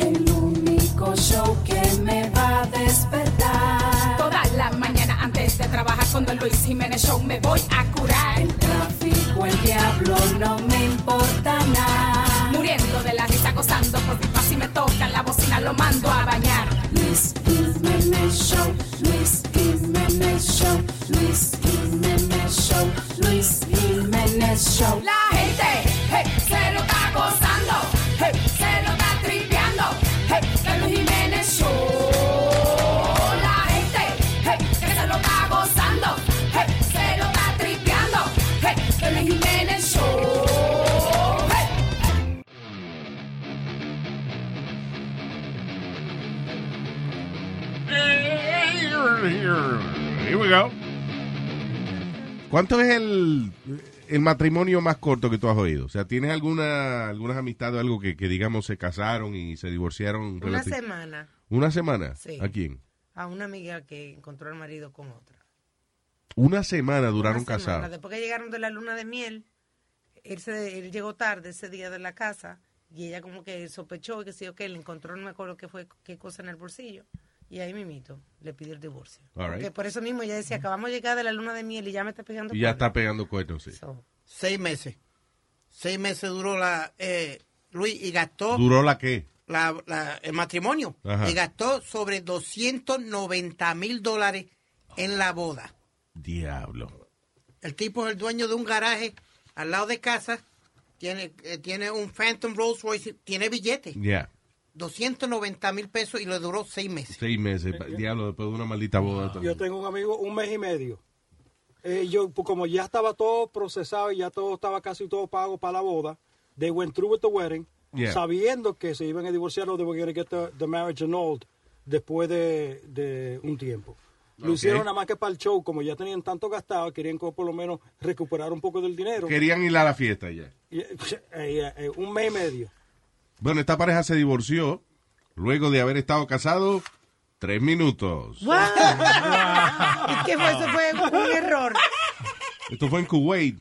El único show que me va a despertar. Toda la mañana antes de trabajar con el Luis Jiménez Show me voy a curar. El tráfico, el diablo, no me importa nada. Muriendo de la risa, gozando por pipa si me toca la bocina, lo mando a bañar. Luis Jiménez Show, Luis Jiménez Show, ¿Cuánto es el, el matrimonio más corto que tú has oído? O sea, ¿tienes alguna algunas amistades o algo que, que, digamos se casaron y se divorciaron? Una semana ¿Una semana? Sí. ¿A quién? a una amiga que encontró al marido con otra. Una semana duraron Una semana. casados. Después que llegaron de la luna de miel, él, se, él llegó tarde ese día de la casa y ella como que sospechó que sí o que le encontró, no me acuerdo qué fue, qué cosa en el bolsillo. Y ahí mimito le pidió el divorcio. All right. Porque por eso mismo ella decía, acabamos de llegar de la luna de miel y ya me está pegando. Y ya cuernos". está pegando cuernos, sí. So, Seis meses. Seis meses duró la eh, Luis y gastó ¿Duró la qué? la, la- el matrimonio. Ajá. Y gastó sobre 290 mil dólares en la boda. Diablo. El tipo es el dueño de un garaje al lado de casa. Tiene, eh, tiene un Phantom Rolls Royce. Tiene billete. Ya. 290 mil pesos y le duró seis meses. Seis meses. Diablo, después de una maldita boda. Yo tengo un amigo un mes y medio. Eh, yo, pues, como ya estaba todo procesado y ya todo estaba casi todo pago para la boda, they went through with the wedding, Yeah. sabiendo que se iban a divorciar o they were going to get the, the marriage annulled después de, de un tiempo. Lo hicieron nada más que para el show, como ya tenían tanto gastado, querían por lo menos recuperar un poco del dinero. Querían ir a la fiesta ya. Eh, eh, eh, un mes y medio. Bueno, esta pareja se divorció luego de haber estado casado tres minutos. ¿Y qué fue? Eso fue un error. Esto fue en Kuwait.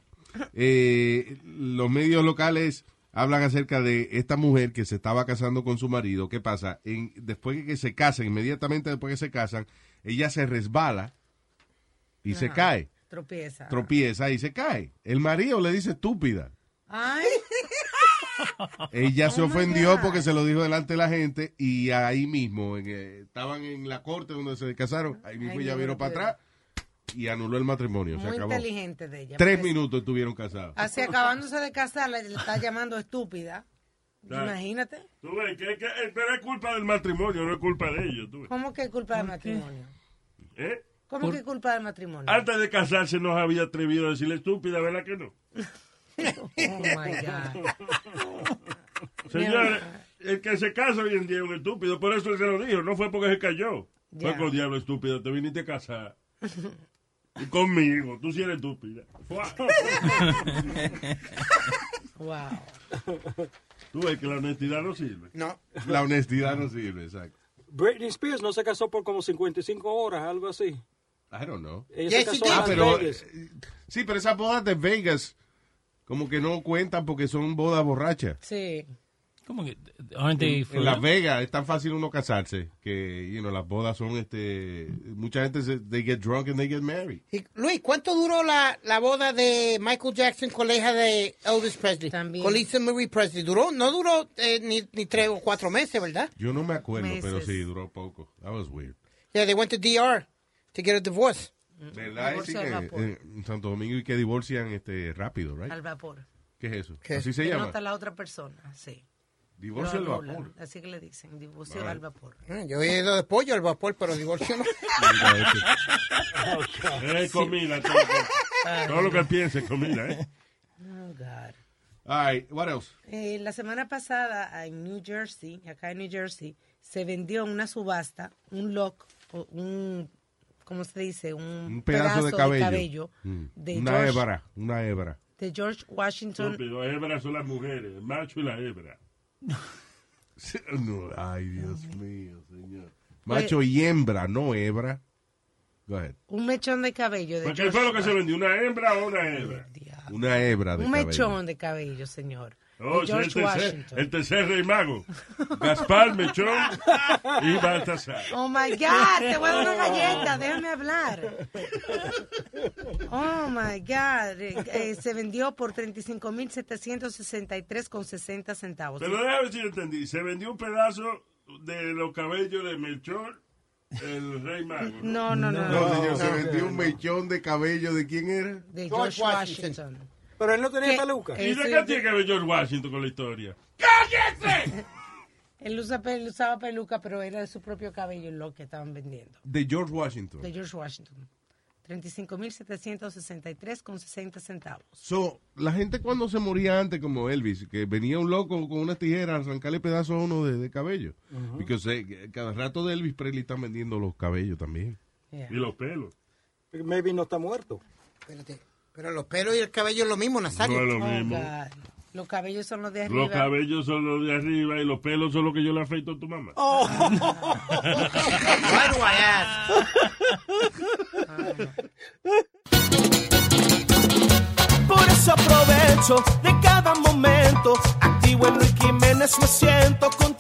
Eh, los medios locales hablan acerca de esta mujer que se estaba casando con su marido. ¿Qué pasa? En, después de que se casan, inmediatamente después que se casan, ella se resbala y se cae. Tropieza. Tropieza y se cae. El marido le dice estúpida. Ay, Ella se Oh, my ofendió porque se lo dijo delante de la gente y ahí mismo, en, eh, estaban en la corte donde se casaron, ahí mismo Ay, ella viró para atrás y anuló el matrimonio. se muy acabó. inteligente de ella. Tres minutos estuvieron casados. Así acabándose de casar, le, está llamando estúpida. Claro. Imagínate. Tú ves que, que- eh, pero es culpa del matrimonio, no es culpa de ellos. Tú ves. ¿Cómo que es culpa del matrimonio? ¿Eh? ¿Cómo que es culpa del matrimonio? Antes de casarse nos había atrevido a decirle estúpida, ¿verdad que no? Oh my God. Señores, el que se casa hoy en día es un estúpido, por eso él se lo dijo, no fue porque se cayó. Fue con diablo estúpido, te viniste a casar. Y conmigo, tú sí eres estúpida. Wow. Tú ves que la honestidad no sirve. No. La honestidad no sirve, exacto. Britney Spears no se casó por como 55 horas, algo así. I don't know. Ella Yes, se she casó did. en Ah, Las pero Vegas. eh, sí, pero esas bodas de Vegas como que no cuentan porque son bodas borrachas. Sí. ¿Cómo que? Aren't they for En Las? Vegas es tan fácil uno casarse que, you know, las bodas son este mucha gente se they get drunk and they get married. Y, Luis, ¿cuánto duró la, la boda de Michael Jackson con la hija de Elvis Presley? También. Con Lisa Marie Presley. Duró, no duró eh, ni, ni tres o cuatro meses, ¿verdad? Yo no me acuerdo, Meses. pero sí duró poco. That was weird. Yeah, they went to DR to get a divorce. ¿Verdad? Divorcio que, al vapor. en Santo Domingo y que divorcian este rápido, right? Al vapor. ¿Qué es eso? ¿Qué? Así se Que no llama. está la otra persona, sí. Divorcio al vapor. Así que le dicen, divorcio Right. al vapor. Ah, Yo he ido de pollo al vapor, pero divorcio no. Es comida, todo, todo lo que piense es comida, ¿eh? Oh, God. All right, what else? Eh, la semana pasada en New Jersey, acá en New Jersey, se vendió en una subasta un lock, un, ¿cómo se dice? Un, Un pedazo, de cabello. Mm. de, una George, hebra, una hebra. de George Washington. Estúpido, hebras son las mujeres, el macho y la hebra. No, ay, Dios mío, señor. Macho y hembra, no hebra. Go ahead. Un mechón de cabello. De ¿Pero ¿Qué fue lo que se vendió? ¿Una hembra o una hebra? Una hebra de un cabello. mechón de cabello, señor. Oh, de el, George tercer, Washington. el tercer rey mago. Gaspar, Mechón y Baltasar. Oh my God, te voy a dar una galleta, déjame hablar. Oh my God, eh, eh, se vendió por 35.763 con 60 centavos. Pero déjame ver si yo entendí. Se vendió un pedazo de los cabellos de Melchor, el rey mago. No, no, no, No, no, señor, se vendió un mechón de cabello de quién era. de George George Washington. Washington. Pero él no tenía peluca. Eh, ¿Y de qué tiene que ver George Washington con la historia? Él usa pel- usaba peluca, pero era de su propio cabello lo que estaban vendiendo. De George Washington. De George Washington. 35.763 con 60 centavos. So, la gente cuando se moría antes, como Elvis, que venía un loco con una tijera a arrancarle pedazos a uno de, de cabello. Porque eh, cada rato de Elvis Presley están vendiendo los cabellos también. Yeah. Y los pelos. Maybe no está muerto. Espérate. Pero los pelos y el cabello es lo mismo, No Nazario. es lo Oh, mismo. God. Los cabellos son los de arriba. Los cabellos son los de arriba y los pelos son los que yo le afeito a tu mamá. Why do I ask? Por eso aprovecho de cada momento. Activo en Luis Jiménez, me siento contento.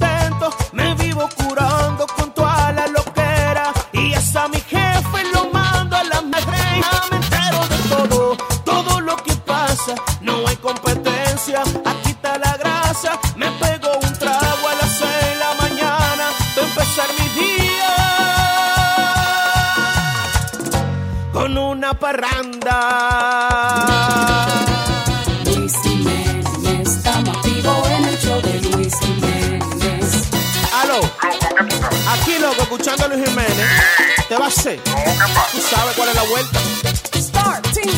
Parranda. Luis Jiménez, estamos activos en el show de Luis Jiménez. Aló, aquí loco, escuchando a Luis Jiménez. ¿Te va a hacer? ¿Tú sabes cuál es la vuelta? Start Team.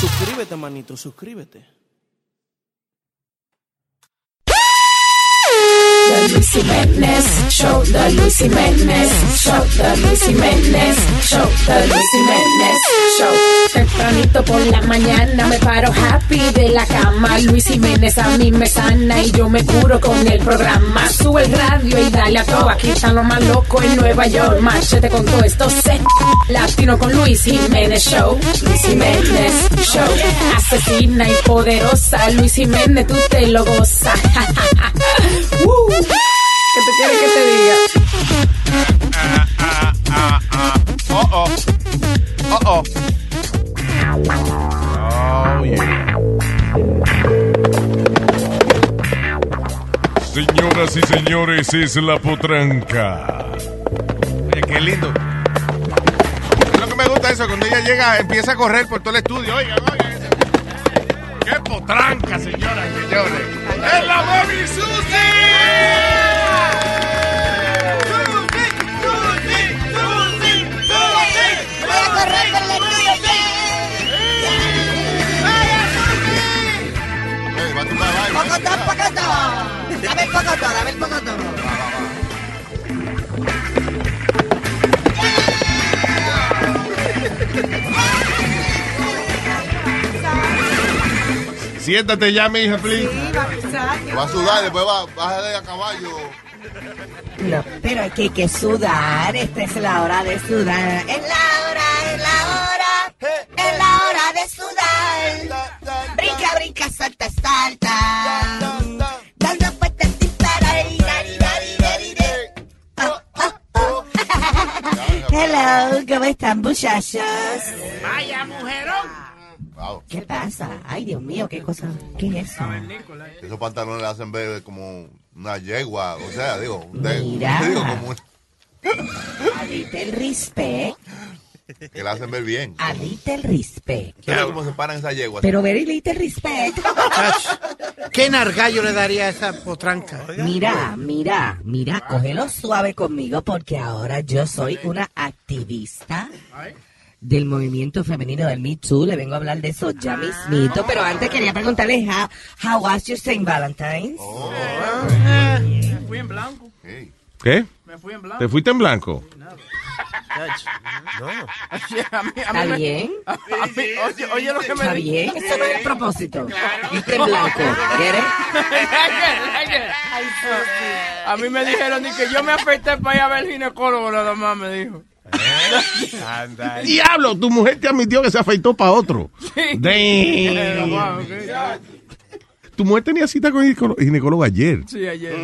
Suscríbete, manito, suscríbete. Luis Jiménez Show, The Luis Jiménez Show, The Luis Jiménez Show, The Luis Jiménez Show. Tempranito por la mañana me paro happy de la cama. Luis Jiménez a mí me sana y yo me curo con el programa. Sube el radio y dale a todo. Aquí están los más locos en Nueva York. Machete con todo esto. Se latino con Luis Jiménez Show. Luis Jiménez Show. Asesina y poderosa. Luis Jiménez, tú te lo gozas. ¿Qué te quieres que te diga? Oh, oh. Oh, oh. Oh, yeah. Señoras y señores, es la potranca. Oye, qué lindo. Es lo que me gusta eso, cuando ella llega, empieza a correr por todo el estudio. Oigan. ese- ¡Qué potranca, señoras y señores! ¡Es la Baby Susi! Pocotón, pocotón. Dame el pocotón, dame el pocotón. Siéntate ya, mi hija, please. Va a sudar, después va, baja de a caballo. No, pero aquí hay que sudar. Esta es la hora de sudar. Es la hora. Es la hora de sudar. Brinca, brinca, salta, salta. Dando fuerte sin parar. Dari, dari, dari, dari. Oh, oh, oh. Hello, ¿cómo están, muchachos? Vaya mujerón. Wow. ¿Qué pasa? Ay, Dios mío, qué cosa. ¿Qué es eso? Esos pantalones le hacen ver como una yegua. O sea, digo, de- Mira. digo como un- little respect. Que le hacen ver bien. A little respect. ¿Sabes cómo se paran esas yeguas? Pero very little respect. ¿Qué nargallo le daría a esa potranca? Mira, mira, mira, cógelo suave conmigo porque ahora yo soy una activista del movimiento femenino del Me Too. Le vengo a hablar de eso ya mismito, pero antes quería preguntarle how, how was your St. Valentine's? Me fui en blanco. ¿Qué? Me fui en blanco. ¿Te fuiste en blanco? No. A mí- a ¿Está mí me- bien? a mí- oye, oye lo que me ¿Está bien? Eso no es el propósito. Viste en blanco, ¿quieres? A mí me dijeron ni que yo me afeité para ir a ver el ginecólogo, nada más me dijo. Anda. Diablo, tu mujer te admitió que se afeitó para otro. Ok. tu mujer tenía cita con el ginecólogo, ayer. Sí, ayer.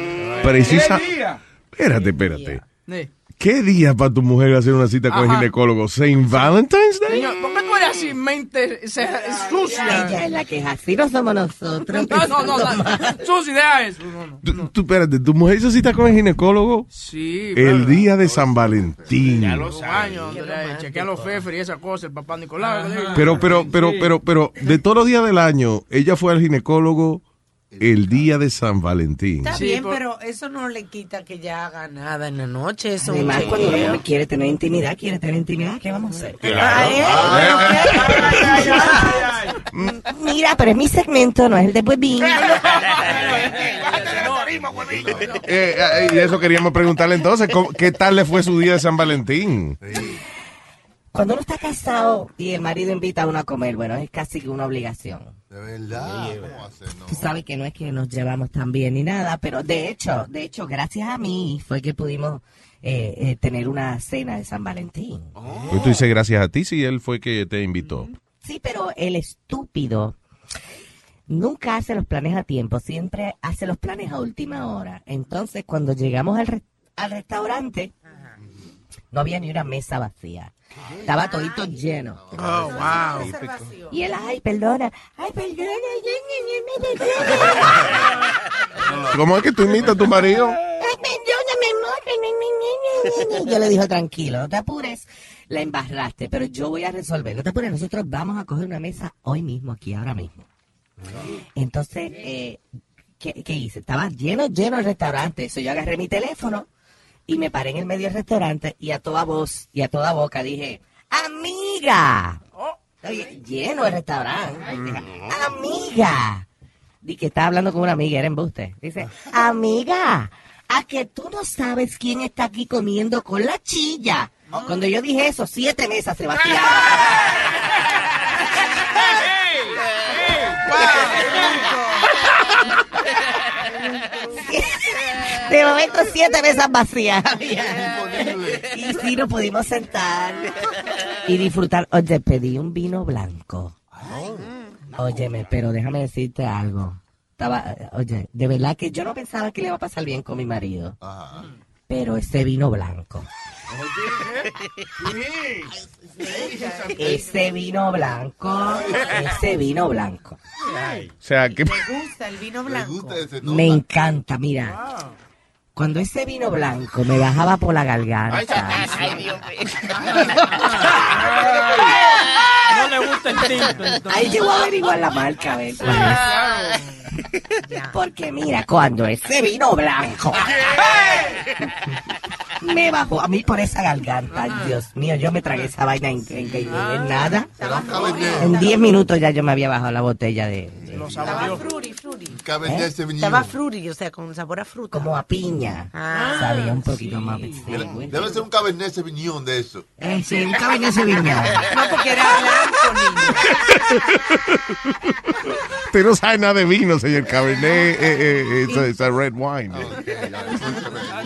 Precisa. ¿Qué día? Espérate, espérate. Sí. ¿Qué día para tu mujer hacer una cita con el ginecólogo? ¿Saint Valentine's Day? Señor, ¿por qué tú eres así, mente se- sucia? Ella es la que es así, no somos nosotros. No, no, no. No, no. Tú, tú, espérate, ¿tu mujer hizo cita con el ginecólogo? Sí, El día de San Valentín. Los años, Andrés, chequea los fefer y esa cosa, el papá Nicolás. Pero, pero, pero, pero, pero, de todos los días del año, ella fue al ginecólogo el día de San Valentín. Está bien, pero eso no le quita que ya haga nada en la noche. Eso Además, un cuando mujer quiere tener intimidad, quiere tener intimidad, ¿qué vamos a hacer? Mira, pero es mi segmento, no es el de Buebín. Eh, eh, y eso queríamos preguntarle entonces, ¿cómo- ¿qué tal le fue su día de San Valentín? Cuando uno está casado y el marido invita a uno a comer, bueno, es casi una obligación. De verdad. ¿Cómo va a ser, no? Tú sabes que no es que nos llevamos tan bien ni nada, pero de hecho, de hecho, gracias a mí fue que pudimos eh, eh, tener una cena de San Valentín. Pues tú dices gracias a ti si él fue que te invitó. Sí, pero el estúpido nunca hace los planes a tiempo, siempre hace los planes a última hora. Entonces, cuando llegamos al, re- al restaurante, no había ni una mesa vacía. Estaba todito lleno. Oh, wow. Y él, ay, perdona, ay, perdona, ¿Cómo es que tú imitas a tu marido? Ay, perdona, mi amor. Yo le dije, tranquilo, no te apures. La embarraste, pero yo voy a resolver. No te apures, nosotros vamos a coger una mesa hoy mismo, aquí, ahora mismo. Entonces, eh, ¿qué, qué hice? Estaba lleno, lleno el restaurante. Eso yo agarré mi teléfono y me paré en el medio del restaurante y a toda voz y a toda boca dije, ¡Amiga! Oye, lleno el restaurante. ¡Amiga! Di que estaba hablando con una amiga, era embuste. Dice, amiga, a que tú no sabes quién está aquí comiendo con la chilla. Cuando yo dije eso, siete mesas se vaciaron. De momento, siete mesas vacías. y sí, nos pudimos sentar y disfrutar. Oye, pedí un vino blanco. Óyeme, pero déjame decirte algo. Estaba, oye, de verdad que yo no pensaba que le iba a pasar bien con mi marido. Pero ese vino blanco. Ese vino blanco. Ese vino blanco. O sea, que... ¿Te gusta el vino blanco? Me encanta, mira. Cuando ese vino blanco me bajaba por la garganta. No le gusta el tinto. entonces. Ahí yo voy a averiguar la marca, a ver cuál es. Porque mira, cuando ese vino blanco me bajó a mí por esa garganta, Dios mío, yo me tragué esa vaina en, en- en- en nada. En 10 minutos ya yo me había bajado la botella de... de-. Cabernet ¿Eh? Sauvignon. Estaba fruity, o sea, con sabor a fruta. como a piña. Ah, Sabía un poquito más. sí, güey. Debe ser un Cabernet Sauvignon de eso. Eh, sí, un Cabernet Sauvignon. No, porque era blanco, niño. Usted no sabe nada de vino, señor Cabernet. Eh, eh, it's, a, it's a red wine.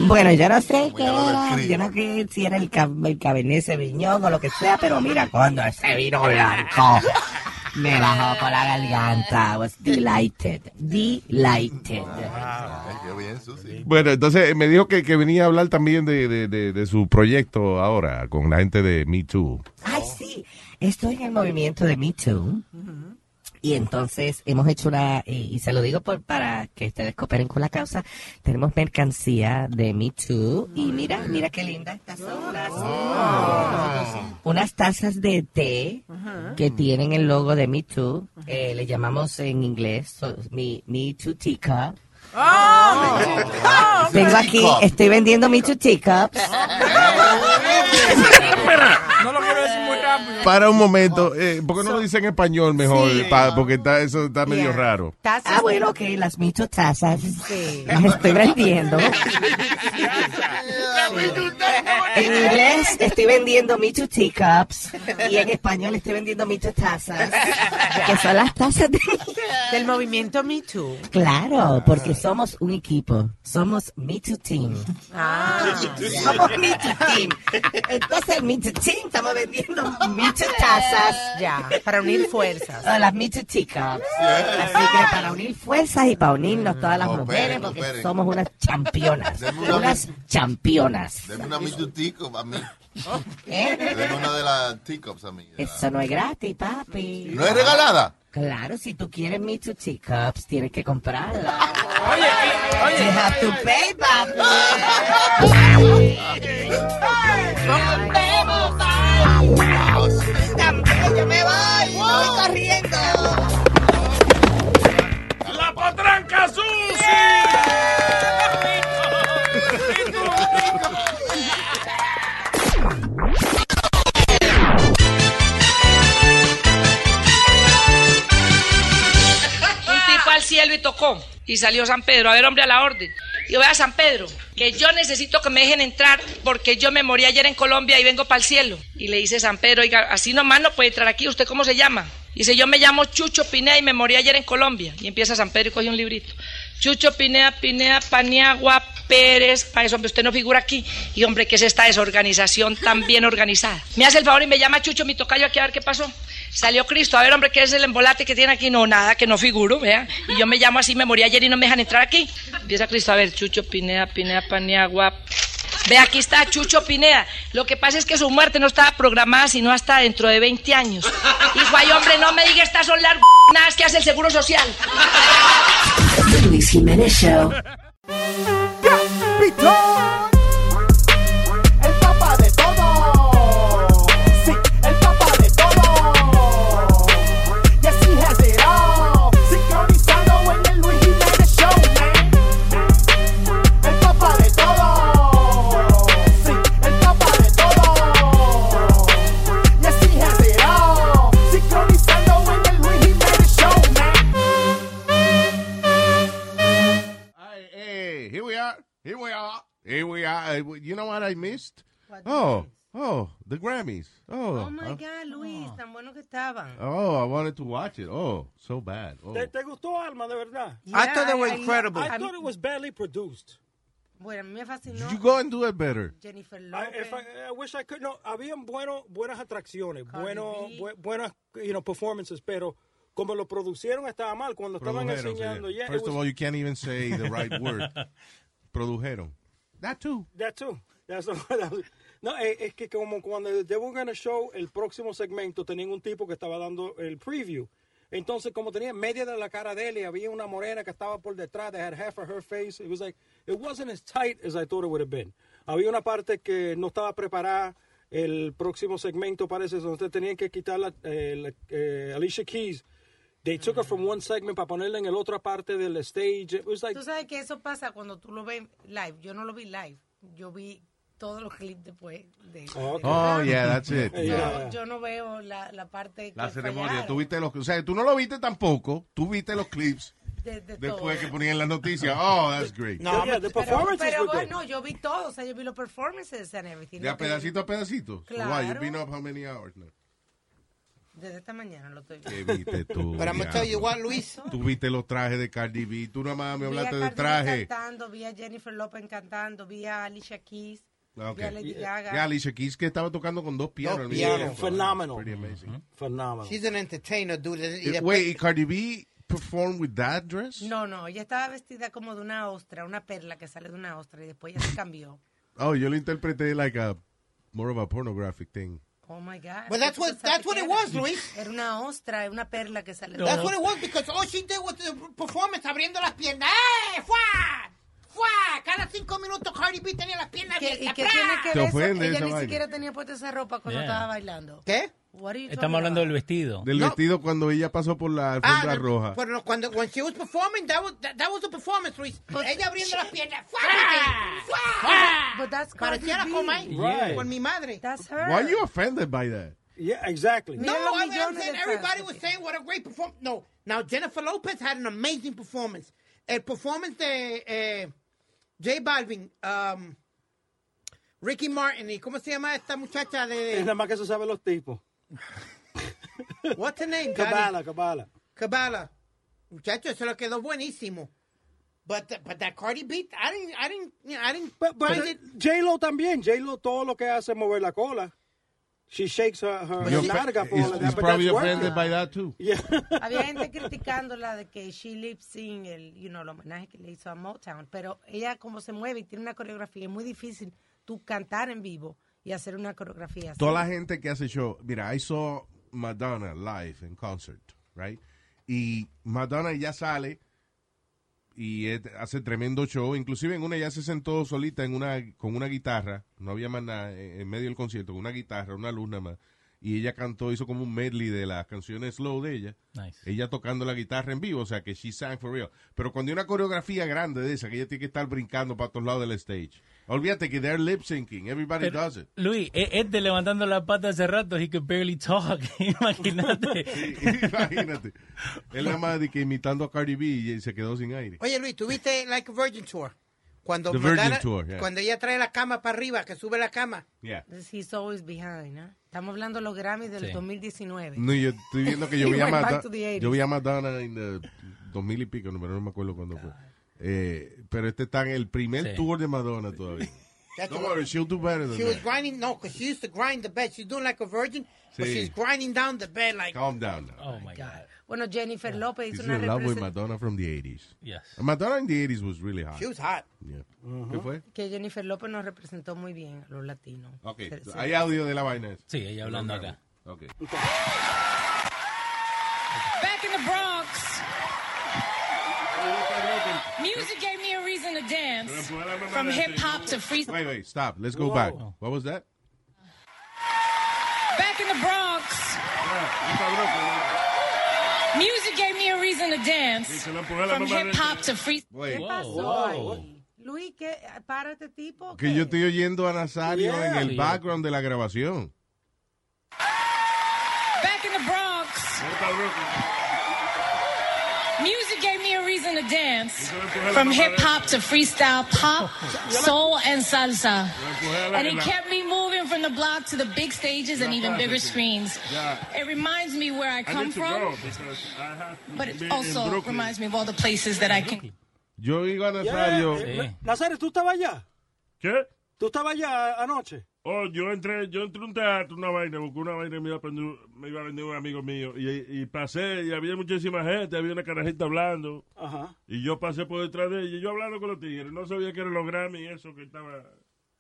Bueno, yo no sé qué era, yo no sé si era el, cab- el Cabernet Sauvignon o lo que sea, pero mira, cuando ese vino blanco me bajó por la garganta, I was delighted, delighted. Qué bien, Susi. Bueno, entonces me dijo que, que venía a hablar también de, de, de, de su proyecto ahora con la gente de Me Too. Ay, sí, estoy en el movimiento de Me Too. Y entonces hemos hecho una, y, y se lo digo por, para que ustedes cooperen con la causa, tenemos mercancía de Me Too. Y mira, mira qué linda, estas son unas, unas tazas de té que tienen el logo de Me Too. Eh, le llamamos en inglés so- Me, Me Too Teacup. Tengo aquí, estoy vendiendo Me Too Teacups. No lo quiero decir muy rápido. Para un momento, eh, ¿por qué no lo dice en español mejor? Sí. Pa- porque está, eso está medio Yeah. raro. Ah, bueno, que las Me Too tazas las estoy vendiendo. En inglés estoy vendiendo Me Too Teacups y en español estoy vendiendo Me Too tazas, que son las tazas de Del movimiento Me Too. Claro, porque somos un equipo, somos Me Too Team. Ah. Somos Me Too Team. Entonces, Me Too Team estamos vendiendo Me Too tazas. Ya, para unir fuerzas. O las Me Too teacups. Así que para unir fuerzas y para unirnos todas las mujeres, porque somos unas championas. Unas championas. Deme una mitutico a mí. ¿Eh? Deme una de las teacups a mí. Eso no es gratis, papi. ¿No es regalada? Claro, si tú quieres Me Too Teacups, tienes que comprarla. Oye, oye. You have to pay, papi. También yo me voy, cielo y tocó. Y salió San Pedro. A ver, hombre, a la orden. Y yo, vea, San Pedro, que yo necesito que me dejen entrar porque yo me morí ayer en Colombia y vengo para el cielo. Y le dice San Pedro, oiga, así nomás no puede entrar aquí. ¿Usted cómo se llama? Dice, yo me llamo Chucho Pinea y me morí ayer en Colombia. Y empieza San Pedro y coge un librito. Chucho Pinea, Pinea, Paniagua, Pérez. Eso, hombre, usted no figura aquí. Y hombre, ¿qué es esta desorganización tan bien organizada? Me hace el favor y me llama Chucho, mi tocayo, aquí a ver qué pasó. Salió Cristo, a ver, hombre, ¿qué es el embolate que tiene aquí? No, nada, que no figuro, vea. Y yo me llamo así, me morí ayer y no me dejan entrar aquí. Empieza Cristo, a ver, Chucho Pinea, Pinea, Paniagua. Ve, aquí está Chucho Pineda. Lo que pasa es que su muerte no estaba programada sino hasta dentro de 20 años. Hijo, ay, hombre, no me diga estas son las que hace el Seguro Social. The Luis Jiménez Show. Here we are. Uh, You know what I missed? Oh, oh, the Grammys. Oh, Oh my uh, God, Luis, tan bueno que estaban. oh, I wanted to watch it. Oh, so bad. Oh. ¿Te, te gustó Alma, de verdad? I thought they were incredible. I thought it was badly produced. Bueno, a mí me fascinó. You go and do it better. Jennifer I, Lopez. if I, I wish I could. No, habían bueno, buenas atracciones, bueno, bu- buenas you know, performances, pero como lo producieron estaba mal cuando estaban enseñando. Yeah, it First of was- all, you can't even say the right word. Produjeron. That too. That too. That's that was- no, eh, es que como cuando they were gonna show el próximo segmento, tenían un tipo que estaba dando el preview. Entonces, como tenía media de la cara de él y había una morena que estaba por detrás, they had half of her face. It was like, it wasn't as tight as I thought it would have been. Había una parte que no estaba preparada. El próximo segmento parece, entonces tenían que quitar la, eh, la- eh, Alicia Keys. They took her from one segment para ponerla en el otra parte del stage. It was like, Tú sabes que eso pasa cuando tú lo ves live. Yo no lo vi live. Yo vi todos los clips después de Oh, de- Oh, yeah, that's it. Yo, Yeah. yo no veo la, la parte La que ceremonia. Tú viste los, o sea, tú no lo viste tampoco. Tú viste los clips De- de después todo. que ponían las noticias. Oh, that's great. No, yeah, the Pero, performances pero were good. bueno, yo vi todo. O sea, yo vi los performances and everything. De a pedacito a pedacito. So Claro. why, you've been up how many hours now? Desde esta mañana lo estoy ¿Qué viendo. viste tú? Tell you diablo? what, Luis. Tú viste los trajes de Cardi B. Tú nada más me Vi a hablaste de traje. cantando, vi a Jennifer Lopez cantando, vi a Alicia Keys, Ah, vi a okay. Lady Gaga. Yeah, Alicia Keys que estaba tocando con dos pianos. Dos pianos. Phenomenal. Pretty amazing. phenomenal. She's an entertainer, dude. Y Eh, Wait, ¿y Cardi B performed with that dress? No, no, ella estaba vestida como de una ostra, una perla que sale de una ostra y después ella se cambió. Oh, yo lo interpreté like a more of a pornographic thing. Oh my God. But that's ¿Qué tú what- that's what que it was, Luis. Era una ostra, una perla que sale de That's what it was because all she did was the performance abriendo las piernas. ¡Eh! ¡Fua! ¡Fua! Cada cinco minutos Cardi B tenía las piernas ¿Qué- abiertas. ¿Y qué tiene que ver eso? Ella ni siquiera tenía puesta esa ropa cuando estaba bailando. ¿Qué? What are you Estamos hablando del vestido. Del vestido cuando ella pasó por la alfombra Ah, no, roja. Pero no, cuando when she was performing, that was that, that was the performance, Luis. Ella abriendo las piernas. But that's Cardi Parecía la B. coma ahí. Right. Con mi madre. That's her. Why are you offended by that? Yeah, exactly. No, los I millones saying everybody was saying what a great performance. No, now Jennifer Lopez had an amazing performance. El performance de eh, J Balvin, um, Ricky Martin y ¿cómo se llama esta muchacha Es de nada más que se saben los tipos. What's her name? Cabala, cabala. Cabala. Muchacho, eso le quedó buenísimo. But but that Cardi beat, I didn't I didn't you know, I didn't But, but it- J-Lo también. J-Lo todo lo que hace es mover la cola. She shakes her, her Yo- narga for he's- all of he's that, but probably offended working. by that too. Yeah. Había gente criticándola de que she lip sync el, you know, el homenaje que le hizo a Motown, pero ella como se mueve y tiene una coreografía, es muy difícil tú cantar en vivo y hacer una coreografía. Toda la gente que hace show, mira, I saw Madonna live en concert, right? Y Madonna ya sale y hace tremendo show. Inclusive en una ya se sentó solita en una con una guitarra, no había más nada en en medio del concierto, con una guitarra, una luz nada más. Y ella cantó, hizo como un medley de las canciones slow de ella. Nice. Ella tocando la guitarra en vivo, o sea que she sang for real. Pero cuando hay una coreografía grande de esa, que ella tiene que estar brincando para todos lados del stage. Olvídate que they're lip syncing, everybody Pero, does it. Luis, e- este levantando la pata hace rato, he could barely talk. Imagínate. Imagínate. Él nada más de que imitando a Cardi B y se quedó sin aire. Oye, Luis, ¿tuviste Like a Virgin Tour? Cuando, The Virgin Tour, yeah. cuando ella trae la cama para arriba, que sube la cama. Yeah. He's always behind, ¿no? Estamos hablando de los Grammys del Sí. 2019. No, yo estoy viendo que yo vi a Madonna, to the 80s. yo vi a Madonna en el 2000 y pico, no, pero no me acuerdo cuándo fue. Eh, pero este está en el primer Sí. tour de Madonna todavía. That's Don't worry, she'll do better than She was grinding, no, because she used to grind the bed. She's doing like a virgin, but she's grinding down the bed like. Calm down now. Oh my God. Bueno, Jennifer López She's hizo una in love with. Madonna from the 80s. Yes. Madonna in the 80s was really hot. She was hot. Yeah. ¿Qué fue? Que Jennifer López nos representó muy bien a los latinos. Ok, Se- se- hay audio de la vaina. Sí, ella hablando acá. Ok. Back in the Bronx, music gave me a reason to dance. From hip hop to freestyle. Wait, wait, stop. Let's go back. What was that? Back in the Bronx, music gave me a reason to dance. From hip hop to freestyle. Wait. ¿Qué pasó ahí? Luis, ¿qué? para este tipo. Que yo estoy oyendo a Nazario en el background de la grabación. Back in the Bronx, me a reason to dance. From hip hop to freestyle pop, soul, and salsa. And it kept me moving from the block to the big stages and even bigger screens. It reminds me where I I come need to go from, because I have to but it also reminds me of all the places that I can. Yo digo a Yeah, Nazario. eh, Nazario, ¿tú estabas allá? ¿Qué? ¿Tú estabas allá anoche? Oh, yo entré, yo entré a un teatro, una vaina, busqué una vaina y me iba a, prender- me iba a vender un amigo mío. Y, y pasé y había muchísima gente, había una carajita hablando. Ajá. Y yo pasé por detrás de ella y yo hablando con los tigres. No sabía que eran los Grammy y eso que estaba...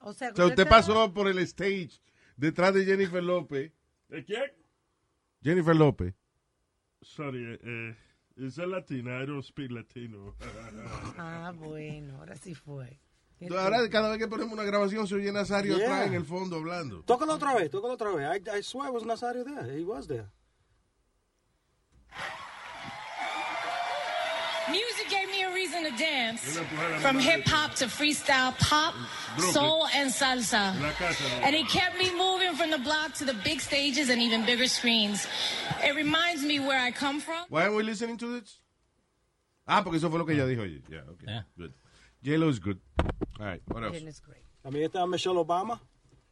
O sea, O sea, usted pasó por el stage detrás de Jennifer López. ¿De quién? Jennifer López. Sorry, eh, eh, esa es latina, I don't speak latino. Ah, bueno, ahora sí fue. Ahora cada vez que ponemos una grabación se oye Nazario Yeah. atrás en el fondo hablando. Tócalo otra vez, tócalo otra vez. I, I swear it was Nazario there. He was there. Music gave me a reason to dance. From hip hop to freestyle pop, soul, and salsa. And it kept me moving from the block to the big stages and even bigger screens. It reminds me where I come from. Why are we listening to this? Ah, porque eso fue lo que ella dijo. Oye, Yeah, okay. Good. J-Lo is good. All right, what else? Is great. También estaba Michelle Obama.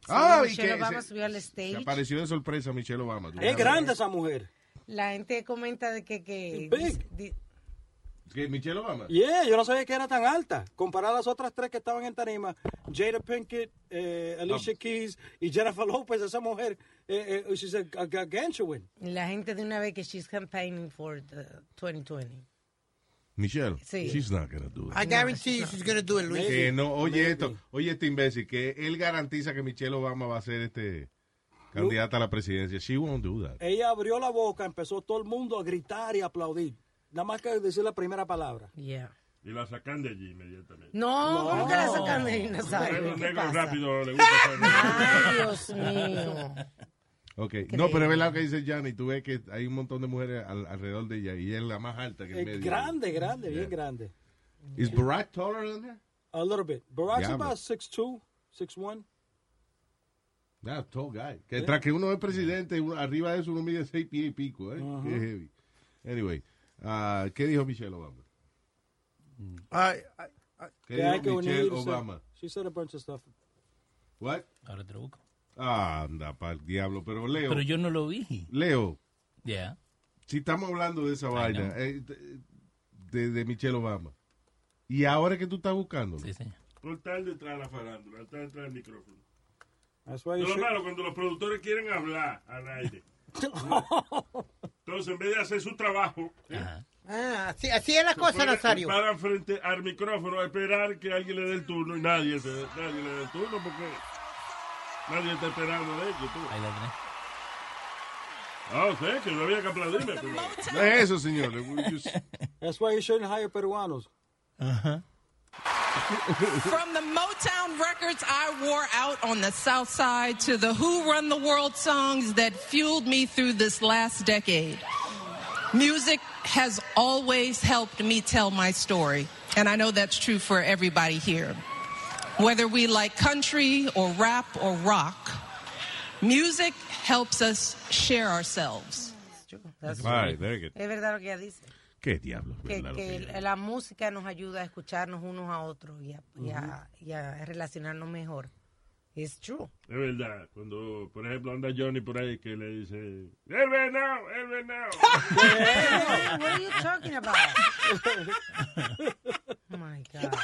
Ah, y Michelle que Obama se- subió al Se stage. apareció de sorpresa Michelle Obama. ¿Tú Es grande esa mujer. La gente comenta de que... que Big. di- ¿Qué, Michelle Obama? Yeah, yo no sabía que era tan alta. Comparada a las otras tres que estaban en tarima, Jada Pinkett, eh, Alicia Keys y Jennifer Lopez, esa mujer, eh, eh, she's a, a gargantuan. la gente de una vez que she's campaigning for the 2020. Michelle. Sí. She's not gonna do it. I guarantee you she's to do it, Luis. No, oye esto, oye este imbécil, que él garantiza que Michelle Obama va a ser este candidata a la presidencia. She won't do that. Ella abrió la boca, empezó todo el mundo a gritar y aplaudir. Nada más que decir la primera palabra. Yeah. Y la sacan de allí inmediatamente. No, ¿cómo que la sacan de ahí, A Nazario? los ¿Qué negros pasa? rápido le gusta hacer- Ay, Dios mío. Ok, no, pero es verdad lo que dice Johnny, tú ves que hay un montón de mujeres al- alrededor de ella y ella es la más alta que el Es medio. grande, grande, Yeah. bien grande. Is Barack taller than her? A little bit. Barack's Diablo. about 6'2", 6'1". Yeah, tall guy. Que tras que uno es presidente, uno- arriba de eso uno mide seis pies y pico, ¿eh? Ajá. Qué heavy. Anyway, ah, ¿qué dijo Michelle Obama? Ay, ay, ay. ¿Qué Que hay dijo Michelle. Obama? She said a bunch of stuff. What? Ahora te lo busco. Ah, anda pa'l diablo, pero Leo. Pero yo no lo vi. Leo, Yeah. si estamos hablando de esa I vaina, eh, de, de Michelle Obama, y ahora que tú estás buscando, Sí, señor. Por estar detrás de la farándula, estar detrás del micrófono. That's why es lo should- malo cuando los productores quieren hablar al aire. Entonces, en vez de hacer su trabajo, ¿eh? Ah, así, así es la se cosa, Nazario. paran frente al micrófono a esperar que alguien le dé el turno y nadie, se- nadie le dé el turno porque nadie está esperando de ellos. tú. Ahí la tenés. Ah, sé que no había que aplaudirme. pero- No es eso, señor. Just- That's why you shouldn't hire peruanos. From the Motown records I wore out on the South Side to the Who Run the World songs that fueled me through this last decade. Music has always helped me tell my story, and I know that's true for everybody here. Whether we like country or rap or rock, music helps us share ourselves. That's Right, very good. Es verdad lo que ella dice. ¿Qué diablo? Que, ¿Verdad lo que que- la música nos ayuda a escucharnos unos a otros y a, y a- y a relacionarnos mejor. It's true. Es verdad, cuando, por ejemplo, anda Johnny por ahí que le dice, el venado, el venado. What are you talking about? Oh my God.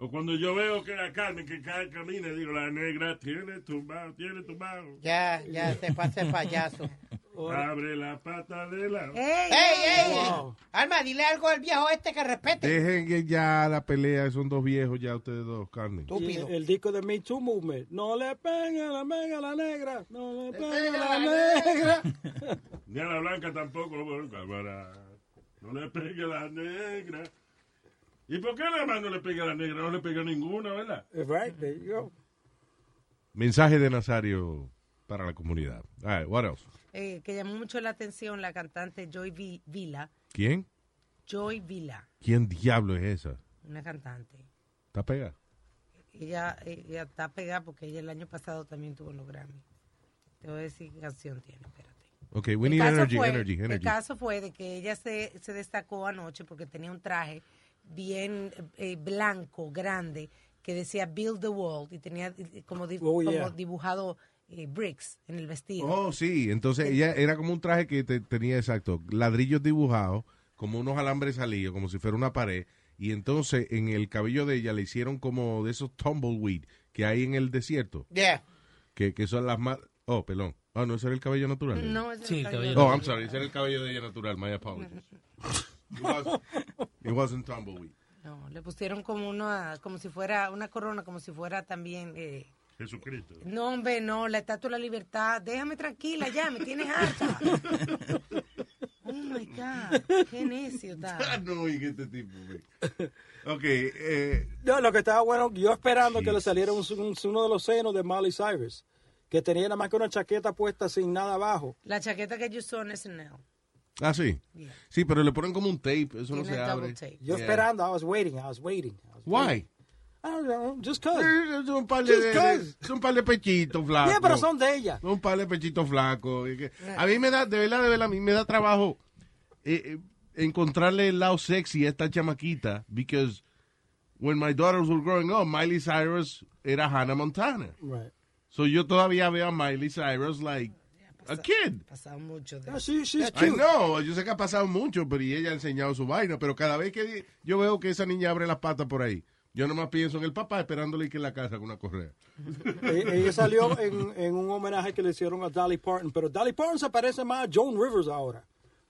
O cuando yo veo que la Carmen que cae camina, digo, la negra tiene tumbado, tiene tumbado. Ya, ya se pasa el payaso. Abre la pata de la... ¡Ey, ey, ey! Alma, dile algo al viejo este que respete. Dejen que ya la pelea, son dos viejos ya ustedes dos, Carmen. Y el, el disco de Me Too Movement. No le peguen a la mega a la negra. No le peguen a la negra. Ni a la blanca tampoco. No le pegue a la negra. ¿Y por qué nada más no le pega a la negra? No le pega a ninguna, ¿verdad? Right, there you go. Mensaje de Nazario para la comunidad. All right, what else? Eh, que llamó mucho la atención la cantante Joy Vi- Vila. ¿Quién? Joy Vila, ¿Quién diablo es esa? una cantante. ¿Está pegada? Ella, ella está pegada porque ella el año pasado también tuvo los Grammy. Te voy a decir qué canción tiene, espérate. Ok, we El need energy, fue- energy, El energy. caso fue de que ella se, se destacó anoche porque tenía un traje bien eh, blanco, grande, que decía Build the World y tenía eh, como, di- Oh, como dibujado eh, bricks en el vestido. Oh, sí. Entonces ella era como un traje que te- tenía, exacto, ladrillos dibujados, como unos alambres salidos, como si fuera una pared. Y entonces en el cabello de ella le hicieron como de esos tumbleweed que hay en el desierto. Yeah. Que, que son las más... Oh, perdón. Oh, no, ese era el cabello natural. No, ese Sí, era el el cabello Oh. I'm sorry. Ese era el cabello de ella natural. My apologies. It, was, it wasn't tumbleweed. No, le pusieron como una, como si fuera una corona, como si fuera también. Eh, Jesucristo. no, hombre, no, la estatua de la libertad. Déjame tranquila ya, me tienes harta. Oh my God, qué necio está. no, y que este tipo, güey. Ok, eh, No, lo que estaba bueno, yo esperando que le saliera un, un- uno de los senos de Miley Cyrus, que tenía nada más que una chaqueta puesta sin nada abajo. La chaqueta que yo usó en SNL. Ah, sí. Sí, pero le ponen como un tape. Eso no se abre. tape. Yo Yeah. esperando, I was waiting, I was waiting. I was Why? waiting. I don't know, just cause. Son un par de, Just cause. son un par de pechitos flacos. Yeah, pero son de ella. Son un par de pechitos flacos. A mí me da, de verdad, de verdad, a mí me da trabajo eh, eh, encontrarle el lado sexy a esta chamaquita. Because when my daughters were growing up, Miley Cyrus era Hannah Montana. Right. So yo todavía veo a Miley Cyrus like a kid. Pasado mucho de No, she- she's I cute. know, yo sé que ha pasado mucho, pero y ella ha enseñado su vaina, pero cada vez que yo veo que esa niña abre las patas por ahí, yo nomás pienso en el papá esperándole que en la casa con una correa. Eh, Ella salió en, en un homenaje que le hicieron a Dolly Parton, pero Dolly Parton se parece más a Joan Rivers ahora,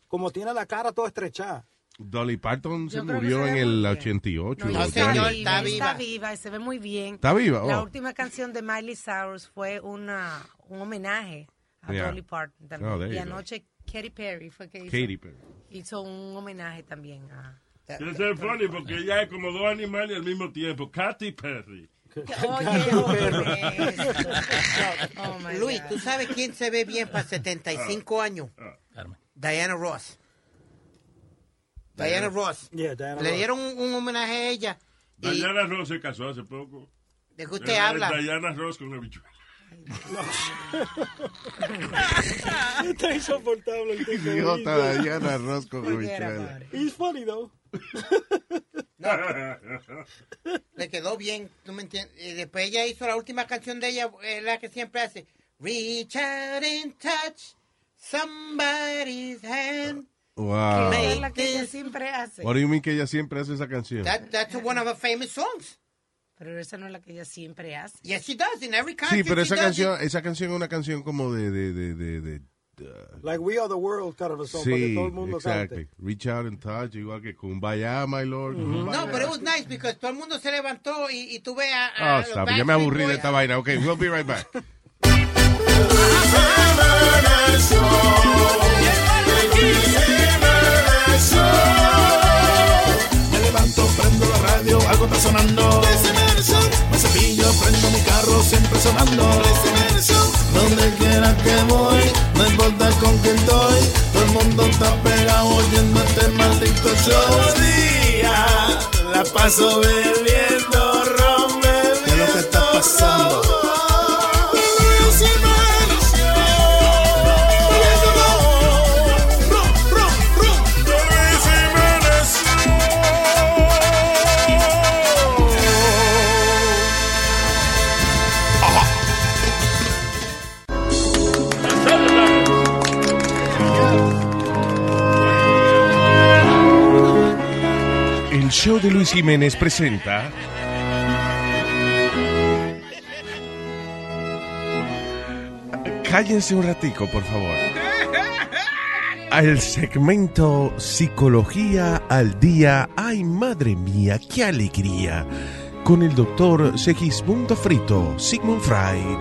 como tiene la cara toda estrechada. Dolly Parton se murió se en el muy bien. 88. No, o está, sea, viva, está viva y se ve muy bien. ¿Está viva? La Oh. última canción de Miley Cyrus fue una, un homenaje a Yeah. Dolly Parton también. Oh, there y go. anoche Katy Perry fue que hizo, Katy Perry. hizo un homenaje también a... Eso es funny porque ella es como dos animales al mismo tiempo. Katy Perry. Oye, oye, eso. Oh, Luis. ¿tú sabes quién se ve bien para 75 años? Diana Ross. Diana Ross. Yeah, Diana Le dieron un, un homenaje a ella. Y Diana Ross se casó hace poco. ¿De qué usted habla? Diana Ross con habichuela. Está insoportable el tipo. Idiota Diana Ross con Forget habichuela. about it. He's funny though. Le quedó bien, ¿tú me entiendes? Y después ella hizo la última canción de ella, eh, la que siempre hace. Reach out and touch somebody's hand. Wow. Que es la que ella siempre hace. What do you mean que ella siempre hace esa canción? That, that's one of her famous songs. Pero esa no es la que ella siempre hace. Yes, she does. In every Sí, pero esa canción, esa canción es una canción como de, de, de, de, de- Like We Are the World kind of a song, para que sí, todo el mundo exactly. cante. Reach out and touch, igual que Kumbaya, my lord. Kumbaya. No, pero it was nice because todo el mundo se levantó y, y tú ves a, a Oh, los stop. Ya me aburrí de esta vaina. Ok, we'll be right back. Me levanto, prendo la radio, algo está sonando. Me cepillo, prendo mi carro, siempre sonando. Donde quiera que voy, no importa con quién estoy. Todo el mundo está pegado oyendo este maldito show. Día, la paso bebiendo Luis Jiménez presenta. Cállense un ratico, por favor. Al segmento Psicología al Día. ¡Ay, madre mía, qué alegría! Con el doctor Segismundo Frito, Sigmund Freud.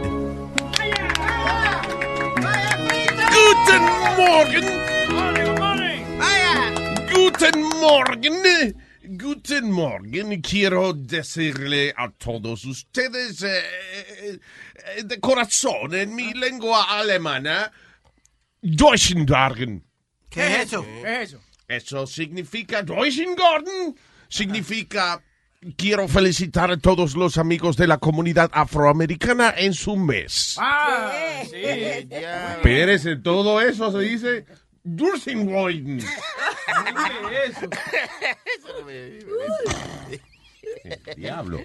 Guten Morgen! Guten Morgen. Guten Morgen. Quiero decirle a todos ustedes eh, eh, de corazón en mi lengua alemana, Deutschen Morgen. ¿Qué es eso? ¿Qué es eso? Eso significa Deutschen Garden. Significa quiero felicitar a todos los amigos de la comunidad afroamericana en su mes. Ah, sí. Espérese, todo eso se dice Dursenwoiden. Diablo.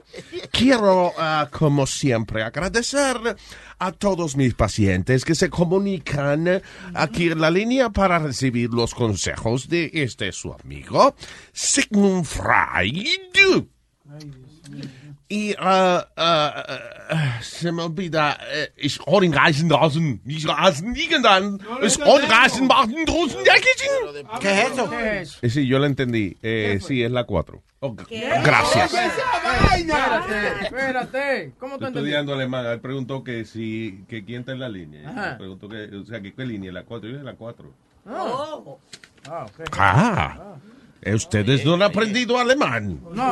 Quiero, ah, como siempre, agradecer a todos mis pacientes que se comunican aquí en la línea para recibir los consejos de este su amigo, Sigmund Freud. Y ah, ah, ah, se me olvida, ich kann reisen lassen, nicht reisen liegen dann, es kann reisen machen draußen, ja, que ¿Qué es eso? Eh, sí, yo la entendí. Eh, sí, es la 4. gracias. Espérate, espérate. ¿Cómo entendiste? Estudiando alemán, él preguntó que si, que quién está en la línea. Ajá. Preguntó que, o sea, que qué línea, la 4. Yo dije la 4. Oh. Ah, ok. Ah, eh, ustedes no han aprendido alemán. No.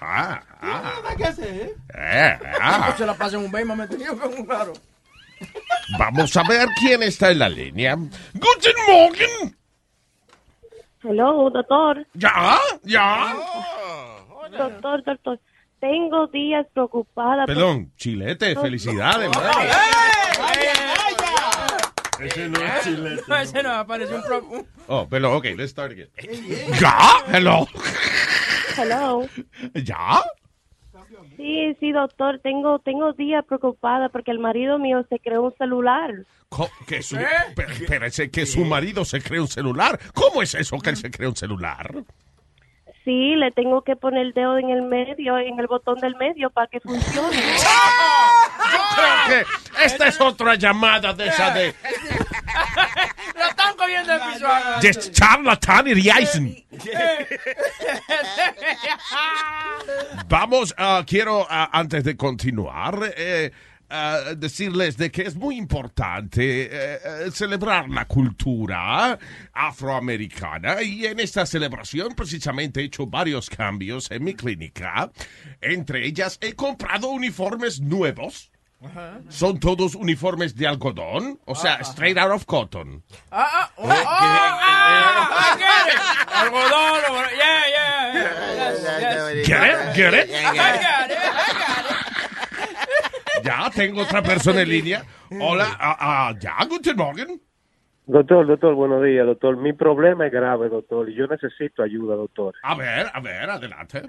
Ah, ah, Nada que hacer. eh, ah. Se la pasa en un metido con un claro. Vamos a ver quién está en la línea. Guten Morgen. Hello, doctor. ¿Ya? ¿Ya? Doctor, doctor. Tengo días preocupada. por- Perdón, chilete, felicidades. mano. Ese no es chilete. No, ese no, apareció un... pro- un- Oh, perdón, ok, let's start again. ¿Ya? Hello. Hello. ¿Ya? Sí, sí, doctor. Tengo, tengo días preocupada porque el marido mío se creó un celular. Que su, Pero- espérese, que su marido se cree un celular. ¿Cómo es eso que él se cree un celular? Sí, le tengo que poner el dedo en el medio, en el botón del medio para que funcione. Yo creo que esta es otra llamada de esa de, Están piso. de charlatán y. Vamos, ah, quiero, ah, antes de continuar, eh, ah, decirles de que es muy importante eh, eh, celebrar la cultura afroamericana y en esta celebración precisamente he hecho varios cambios en mi clínica. Entre ellas he comprado uniformes nuevos. Son todos uniformes de algodón, o sea, straight out of cotton. Ah, ah, oh, oh, ah, I get it. Algodón, yeah, yeah, yeah. Yes, yes. Get it? Get it? I got it, I got it. Ya tengo otra persona en línea. Hola, ah, ah, ya, guten Morgen. Doctor, doctor, buenos días, doctor. Mi problema es grave, doctor, y yo necesito ayuda, doctor. A ver, a ver, adelante.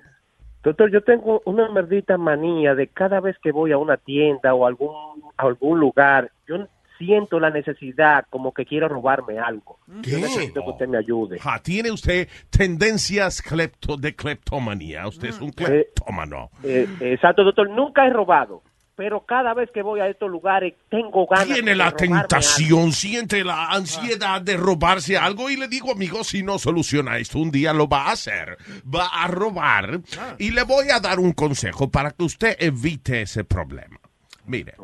Doctor, yo tengo una maldita manía de cada vez que voy a una tienda o algún a algún lugar, yo siento la necesidad como que quiero robarme algo. ¿Qué? Yo necesito que usted me ayude. Ja, tiene usted tendencias clepto de cleptomanía. Usted es un cleptómano. Eh, exacto, doctor. Nunca he robado, pero cada vez que voy a estos lugares tengo ganas Tiene de la tentación, siente la ansiedad de robarse algo y le digo, amigo, si no soluciona esto, un día lo va a hacer. Va a robar y le voy a dar un consejo para que usted evite ese problema. Mire,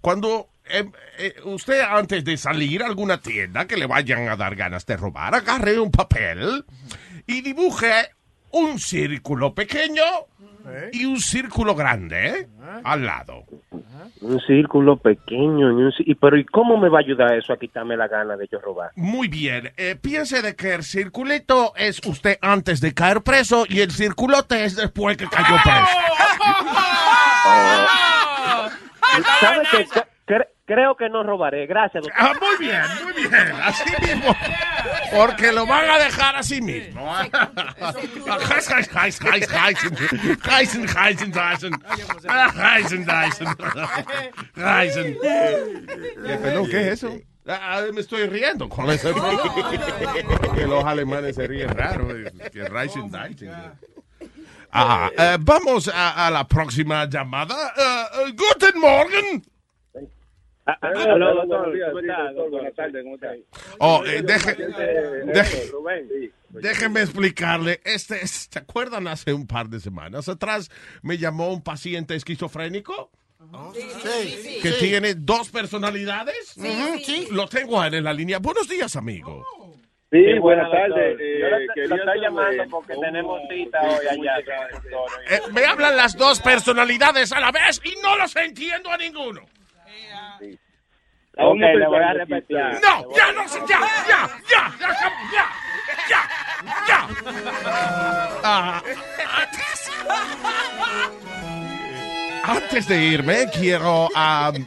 cuando eh, eh, usted antes de salir a alguna tienda que le vayan a dar ganas de robar, agarre un papel y dibuje un círculo pequeño y un círculo grande ¿eh? al lado. Un círculo pequeño. y un ci- y, pero ¿y cómo me va a ayudar eso a quitarme la gana de yo robar? Muy bien, eh, piense de que el circulito es usted antes de caer preso y el circulote es después que cayó preso. ¿Sabe qué? Cre- cre- creo que no robaré. Gracias, doctor. Ah, muy bien, muy bien. Así mismo. Porque lo van a dejar así mismo. Heisen, Heisen, Heisen, Heisen, Heisen, Heisen. Heisen, Heisen. Heisen. ¿Qué, es eso? Ah, me estoy riendo con ese que los alemanes se ríen raro. eh, Que Reisen, Reisen. Ah, eh, vamos a, a la próxima llamada. Eh, eh, guten Morgen. Aló, doctor. Buenas tardes, ¿cómo? Oh, eh, deje- deje- Rubén. Déjenme explicarle. Este, es- ¿Se acuerdan hace un par de semanas atrás me llamó un paciente esquizofrénico? que tiene dos personalidades. Sí. Lo tengo en la línea. Buenos días, amigo. Sí, buenas doctor. tardes. Eh, lo- estoy llamando porque cómo- tenemos cita hoy allá. Eh, me hablan las dos personalidades a la vez y no los entiendo a ninguno. Ok, le voy a repetir. No, ya no sé, ya, ya, ya, ya, ya, ya, ya. Ah, antes de irme, quiero am,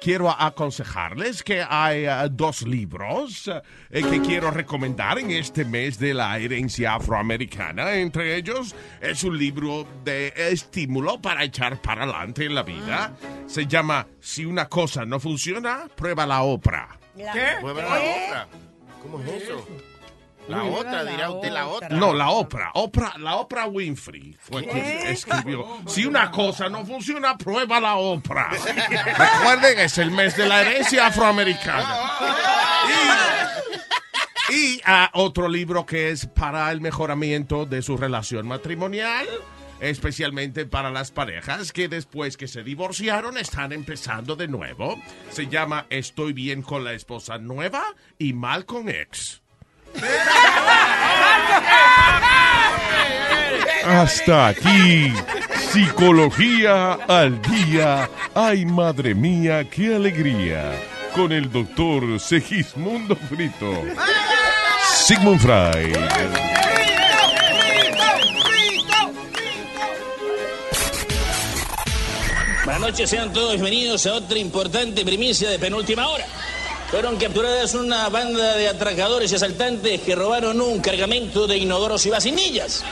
quiero aconsejarles que hay ah, dos libros eh, que quiero recomendar en este mes de la herencia afroamericana. Entre ellos es un libro de estímulo para echar para adelante en la vida. Se llama Si una cosa no funciona, prueba la otra. ¿Qué? Mueve la otra. ¿Cómo es eso? La otra, dirá usted la otra. No, la Oprah. Oprah la Oprah Winfrey fue quien escribió. Si una cosa no funciona, prueba la Oprah. Recuerden, es el mes de la herencia afroamericana. Y, y, ah, otro libro que es para el mejoramiento de su relación matrimonial. Especialmente para las parejas que después que se divorciaron están empezando de nuevo. Se llama Estoy bien con la esposa nueva y mal con ex. Hasta aquí. Psicología al día. Ay, madre mía, qué alegría. Con el doctor Segismundo Frito. Sigmund Freud. Buenas noches, sean todos bienvenidos a otra importante primicia de penúltima hora. Fueron capturadas una banda de atracadores y asaltantes que robaron un cargamento de inodoros y vacinillas.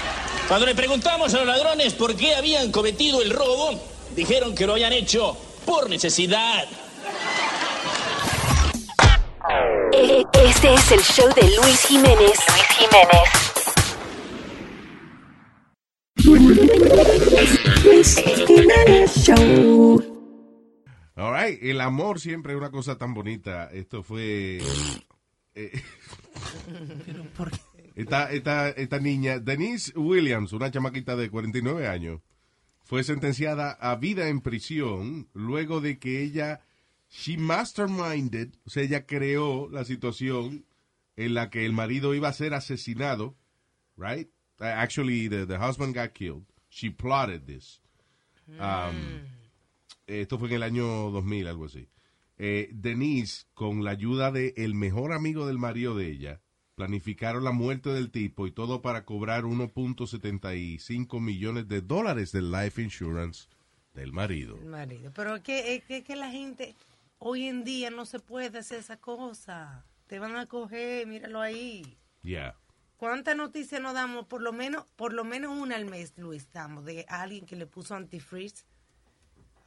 Cuando le preguntamos a los ladrones por qué habían cometido el robo, dijeron que lo habían hecho por necesidad. Este es el show de Luis Jiménez. Luis Jiménez. Luis Jiménez Show. All right, el amor siempre es una cosa tan bonita. Esto fue. eh, esta, esta, esta niña, Denise Williams, una chamaquita de 49 años, fue sentenciada a vida en prisión luego de que ella, she masterminded, o sea, ella creó la situación en la que el marido iba a ser asesinado, right? Actually, the, the husband got killed. She plotted this. Um, esto fue en el año 2000, algo así. Eh, Denise, con la ayuda del el mejor amigo del marido de ella, planificaron la muerte del tipo y todo para cobrar 1.75 millones de dólares del life insurance del marido. El marido. Pero es que, es que, es que la gente hoy en día no se puede hacer esa cosa. Te van a coger, míralo ahí. Yeah. ¿Cuántas noticias nos damos? Por lo menos, por lo menos una al mes, Luis, damos de alguien que le puso antifreeze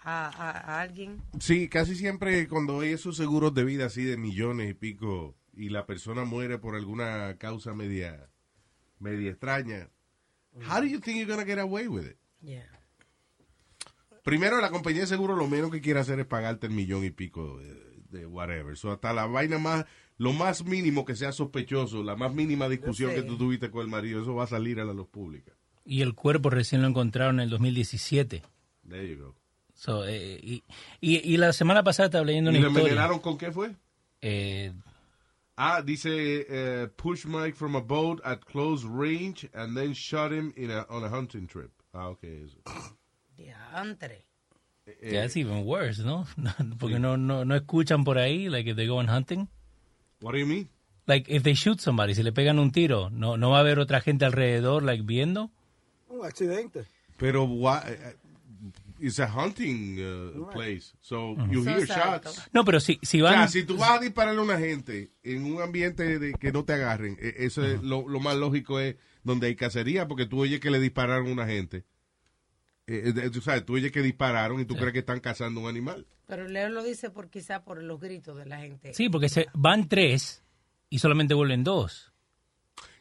a, a- a alguien. Sí, casi siempre cuando hay esos seguros de vida así de millones y pico y la persona muere por alguna causa media, media extraña, how do you think you're gonna get away with it? Yeah. Primero, la compañía de seguro lo menos que quiere hacer es pagarte el millón y pico de, de whatever. So, hasta la vaina más, lo más mínimo que sea sospechoso, la más mínima discusión sé. que tú tuviste con el marido, eso va a salir a la luz pública. Y el cuerpo recién lo encontraron en el 2017. There you go. So, eh, y, y, y la semana pasada estaba leyendo ¿Y una lo historia. envenenaron con qué fue? Eh, Ah, dice eh, push Mike from a boat at close range and then shot him in a, on a hunting trip. Ah, ok. eso. Diantre. Eh, that's even worse, ¿no? Porque no, no, no escuchan por ahí, like if they go on hunting. What do you mean? Like if they shoot somebody, si le pegan un tiro, no, no va a haber otra gente alrededor, like viendo. Un accidente. Pero why, eh, it's a hunting uh, place, so you So hear exacto. shots. No, pero si, si O van. sea, si tú vas a dispararle a una gente en un ambiente de que no te agarren, eh, eso es lo, lo más lógico es donde hay cacería, porque tú oyes que le dispararon a una gente. Eh, eh, tú sabes, tú oyes que dispararon y tú crees que están cazando un animal. Pero Leo lo dice por quizá por los gritos de la gente. Sí, porque se, van tres y solamente vuelven dos.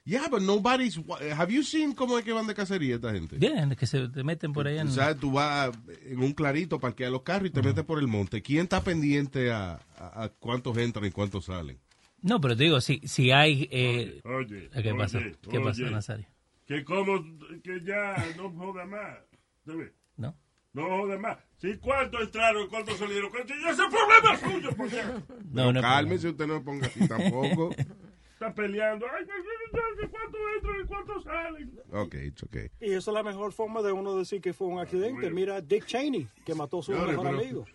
Yeah, but nobody's. Have you seen cómo es que van de cacería esta gente? Bien, que se te meten por allá. en- O sea, tú vas en un clarito, parqueas los carros y te metes por el monte. ¿Quién está pendiente a, a- a cuántos entran y cuántos salen? No, pero te digo, si, si hay... Eh, Oye, ¿Qué pasa? oye, ¿Qué pasa, oye. Nazario? Que como que ya no joda más. ¿sabes? ¿No? No joda más. Si cuántos entraron, cuántos salieron, cuántos... Ese problema es suyo, porque No, no, cálmese, usted no ponga así tampoco. está peleando. Ay, ¿cuántos entran y cuántos salen? ok, it's okay. Y esa es la mejor forma de uno decir que fue un accidente. Mira a Dick Cheney, que mató a su Señores, mejor pero- amigo.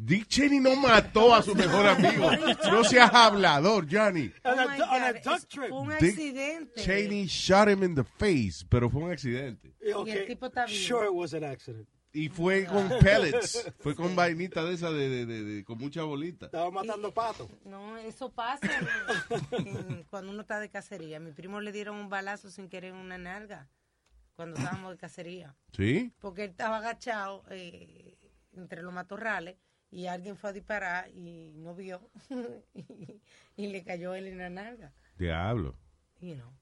Dick Cheney no mató a su mejor amigo. No seas hablador, Johnny. Oh On a- my on a God, duck es- trip. Fue un Dick accidente. Cheney shot him in the face, pero fue un accidente. Y el tipo está vivo. Sure it was an accident. Y fue con pellets. Fue con vainita de esa, de, de- de- de- con mucha bolita. Estaba matando patos. No, eso pasa en- cuando uno está de cacería. Mi primo le dieron un balazo sin querer en una nalga cuando estábamos de cacería. ¿Sí? Porque él estaba agachado eh, entre los matorrales y alguien fue a disparar y no vio y, y le cayó él en la nalga. Diablo. You know.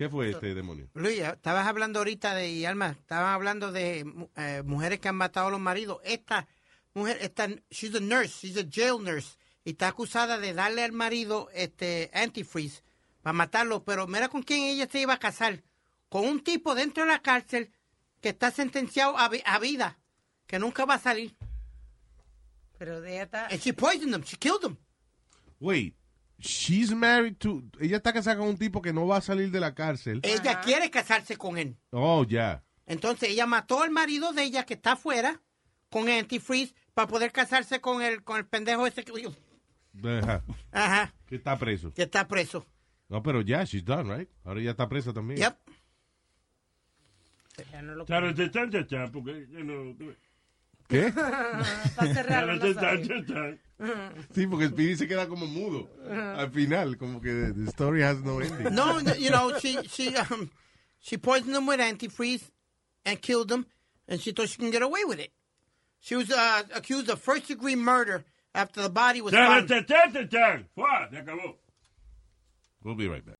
¿Qué fue este demonio? Luis, estabas hablando ahorita de, y Alma, estaban hablando de eh, mujeres que han matado a los maridos. Esta mujer, esta, she's a nurse, she's a jail nurse, y está acusada de darle al marido este antifreeze para matarlo, pero mira con quién ella se iba a casar. Con un tipo dentro de la cárcel que está sentenciado a, vi- a vida, que nunca va a salir. Pero ella está... And she poisoned him, she killed him. Wait, she's married to... Ella está casada con un tipo que no va a salir de la cárcel. Ella quiere casarse con él. Oh, ya. Entonces ella mató al marido de ella que está afuera con antifreeze para poder casarse con el, con el pendejo ese que, Ajá. Ajá, Que está preso. que está preso. No, pero ya, she's done, right? Ahora ya está presa también. Yep. Ya no lo Claro, porque ¿Qué? Para chachán. Sí, porque el pibe se queda como mudo. Al final, como que the story has no ending. No, you know, she she um she poisoned him with antifreeze and killed him, and she thought she can get away with it. She was uh, accused of first degree murder after the body was found. We'll be right back.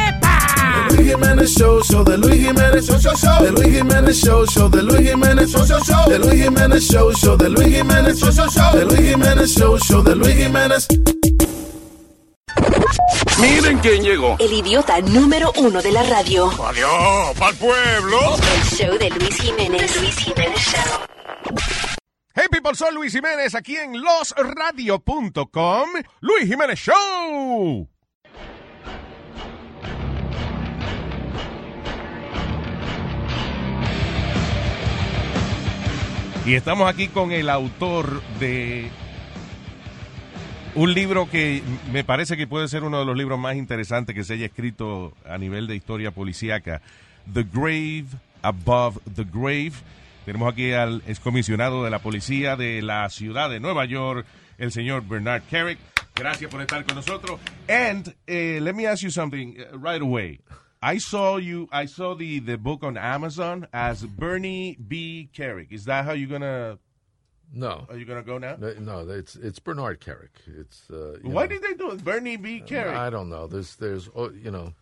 Jiménez Show, show de Luis Jiménez Show, show, show. The Luis Jiménez Show, show de Luis Jiménez Show, show, show. The Luis Jiménez Show, show de Luis Jiménez Show, show, show. The Luis Jiménez Show, show de Luis Jiménez. Miren quién llegó. El idiota número uno de la radio. Adiós, pa'l pueblo. El show de Luis Jiménez. Luis Jiménez Show. Hey people, soy Luis Jiménez aquí en losradio.com. Luis Jiménez Show. Y estamos aquí con el autor de un libro que me parece que puede ser uno de los libros más interesantes que se haya escrito a nivel de historia policíaca. The Grave Above the Grave. Tenemos aquí al excomisionado de la policía de la ciudad de Nueva York, el señor Bernard Carrick. Gracias por estar con nosotros. And eh, let me ask you something uh, right away. I saw you. I saw the the book on Amazon as Bernie B. Kerik. Is that how you're gonna? No. Are you gonna go now? No, it's it's Bernard Kerik. It's uh, Why know, did they do it? Bernie B. Kerik. I don't know. There's there's oh, you know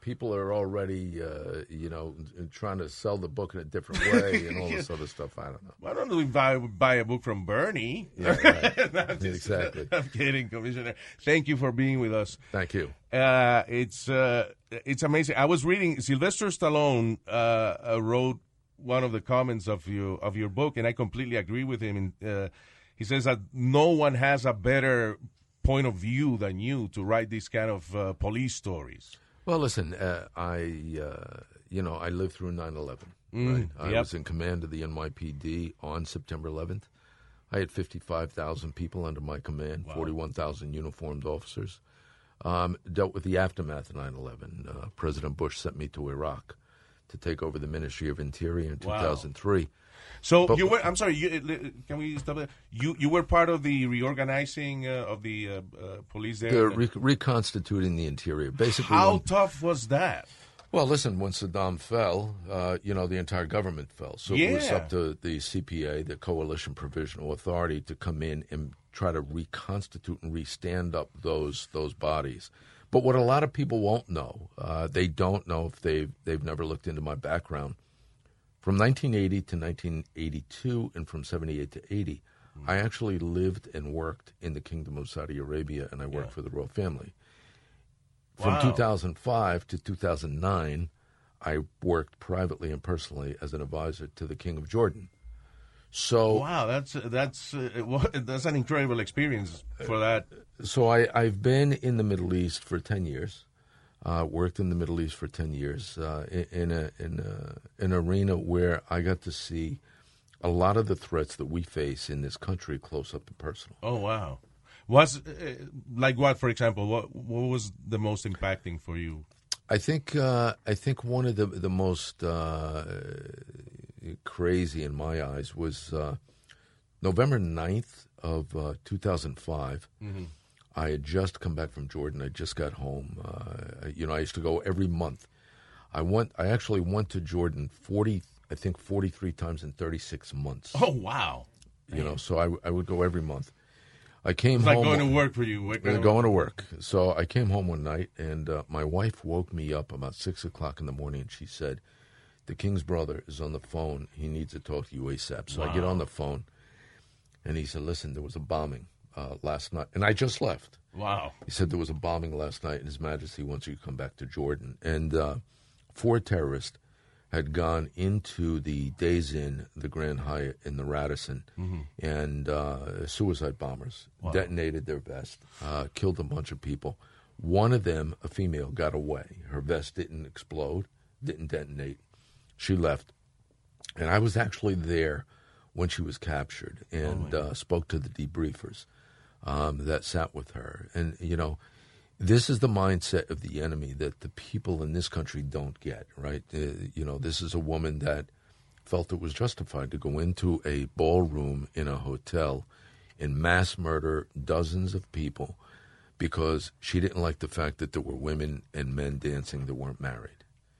people are already uh, you know trying to sell the book in a different way and all this other stuff. I don't know. Why don't we buy buy a book from Bernie? Yeah, right. I'm just- Exactly. I'm kidding, Commissioner. Thank you for being with us. Thank you. Uh, it's uh, it's amazing. I was reading Sylvester Stallone uh, uh, wrote one of the comments of your of your book, and I completely agree with him. And uh, he says that no one has a better point of view than you to write these kind of uh, police stories. Well, listen, uh, I uh, you know I lived through 9/11. Mm, right? I yep. was in command of the NYPD on September 11th. I had 55,000 people under my command, 41,000 uniformed officers. Um, dealt with the aftermath of 9/11. Uh, President Bush sent me to Iraq to take over the Ministry of Interior in Wow. 2003. So But- you were. I'm sorry. You, uh, can we stop there? You you were part of the reorganizing uh, of the uh, uh, police there. They're re- reconstituting the interior. Basically, How when- tough was that? Well, listen, when Saddam fell, uh, you know, the entire government fell. So it was up to the CPA, the Coalition Provisional Authority, to come in and try to reconstitute and restand up those those bodies. But what a lot of people won't know, uh, they don't know if they've they've never looked into my background. From 1980 to 1982, and from 78 to 80, I actually lived and worked in the Kingdom of Saudi Arabia, and I worked for the royal family. From Wow. 2005 to 2009, I worked privately and personally as an advisor to the King of Jordan. So wow, that's that's uh, that's an incredible experience for that. So I, I've been in the Middle East for ten years. Uh, worked in the Middle East for ten years uh, in, in a in a, an arena where I got to see a lot of the threats that we face in this country close up and personal. Oh wow, was uh, like what? For example, what what was the most impacting for you? I think uh, I think one of the the most uh, crazy in my eyes was uh, November 9th of uh, 2005. Mhm. I had just come back from Jordan. I just got home. Uh, you know, I used to go every month. I went. I actually went to Jordan 40, I think 43 times in 36 months. Oh wow, You know, so I, I would go every month. I came it's like home going to work for you. What kind uh, going to work. So I came home one night, and uh, my wife woke me up about six o'clock in the morning, and she said, "The king's brother is on the phone. He needs to talk to you ASAP." So I get on the phone, and he said, "Listen, there was a bombing uh, last night, and I just left." Wow. He said there was a bombing last night, and His Majesty wants you to come back to Jordan. And uh, four terrorists had gone into the Days Inn, the Grand Hyatt in the Radisson, Mhm. and uh, suicide bombers Wow. detonated their vest, uh, killed a bunch of people. One of them, a female, got away. Her vest didn't explode, didn't detonate. She left. And I was actually there when she was captured and uh, spoke to the debriefers um, that sat with her. And, you know, this is the mindset of the enemy that the people in this country don't get, right? Uh, you know, this is a woman that felt it was justified to go into a ballroom in a hotel and mass murder dozens of people because she didn't like the fact that there were women and men dancing that weren't married.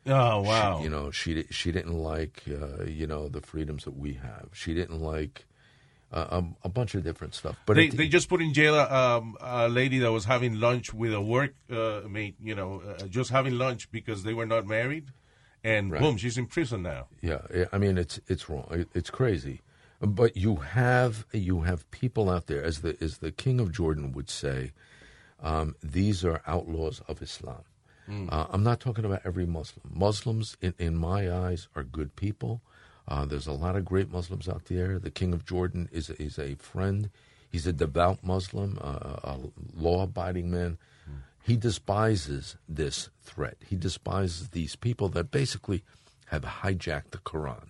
Oh She- wow. you know, she she didn't like uh, you know the freedoms that we have. She didn't like uh, um, a bunch of different stuff. But they, they just put in jail a, um, a lady that was having lunch with a work uh, mate, you know, uh, just having lunch because they were not married, and Right. boom, she's in prison now. Yeah, I- mean it's it's wrong. It- It's crazy. But you have you have people out there, as the as the King of Jordan would say, um, these are outlaws of Islam. Mm. Uh, I'm not talking about every Muslim. Muslims, in, in my eyes, are good people. Uh, there's a lot of great Muslims out there. The King of Jordan is is a friend. He's a devout Muslim, uh, a law-abiding man. He despises this threat. He despises these people that basically have hijacked the Quran,